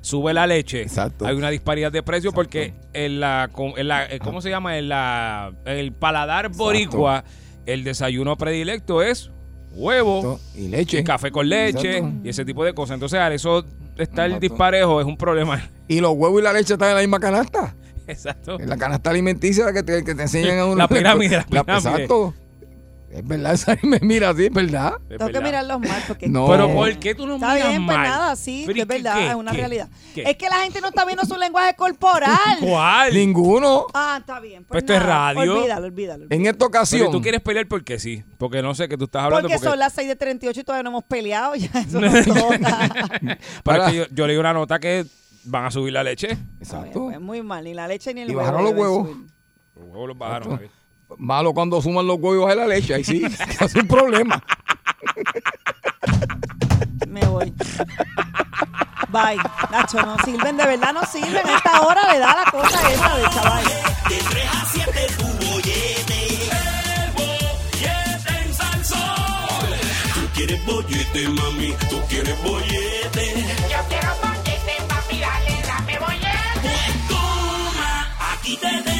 Sube la leche, Exacto. hay una disparidad de precios porque en la, en la- eh, ¿cómo se llama? En la, el paladar boricua, el desayuno predilecto es huevo Y leche. y café con leche y ese tipo de cosas. Entonces, al eso está el disparejo, es un problema. Y los huevos y la leche están en la misma canasta. Exacto. En la canasta alimenticia que te, que te enseñan a uno. La pirámide, la pirámide. Exacto. Es verdad, esa me mira así, es verdad. Es Tengo que mirarlos mal porque No. Pero ¿por qué tú no Está miras bien, pues mal? nada, sí, Pero ¿y es verdad, qué? es una ¿Qué? realidad. ¿Qué? Es que la gente no está viendo su lenguaje corporal. ¿Cuál? Ninguno. Ah, está bien. Pues Pues esto es radio. Olvídalo, olvídalo. En esta Pero ocasión. tú quieres pelear porque sí, porque no sé qué tú estás hablando. Porque, Porque, son las 6 de 38 y todavía no hemos peleado. Ya eso no toca. Es que yo, yo leí una nota que van a subir la leche. Exacto. Pues muy mal, ni la leche ni el Y huevo. bajaron los huevos. Los huevos los bajaron. Malo cuando suman los huevos a la leche, ahí sí, es un problema. Me voy. Bye. Nacho, no sirven, de verdad no sirven. A esta hora le da la cosa esa de chaval. De 3 a 7 tu bollete. El bollete en salsón. Tú quieres bollete, mami. Tú quieres bollete. Yo quiero bollete, papi. Dale, dame bollete. Pues toma, aquí te dejo.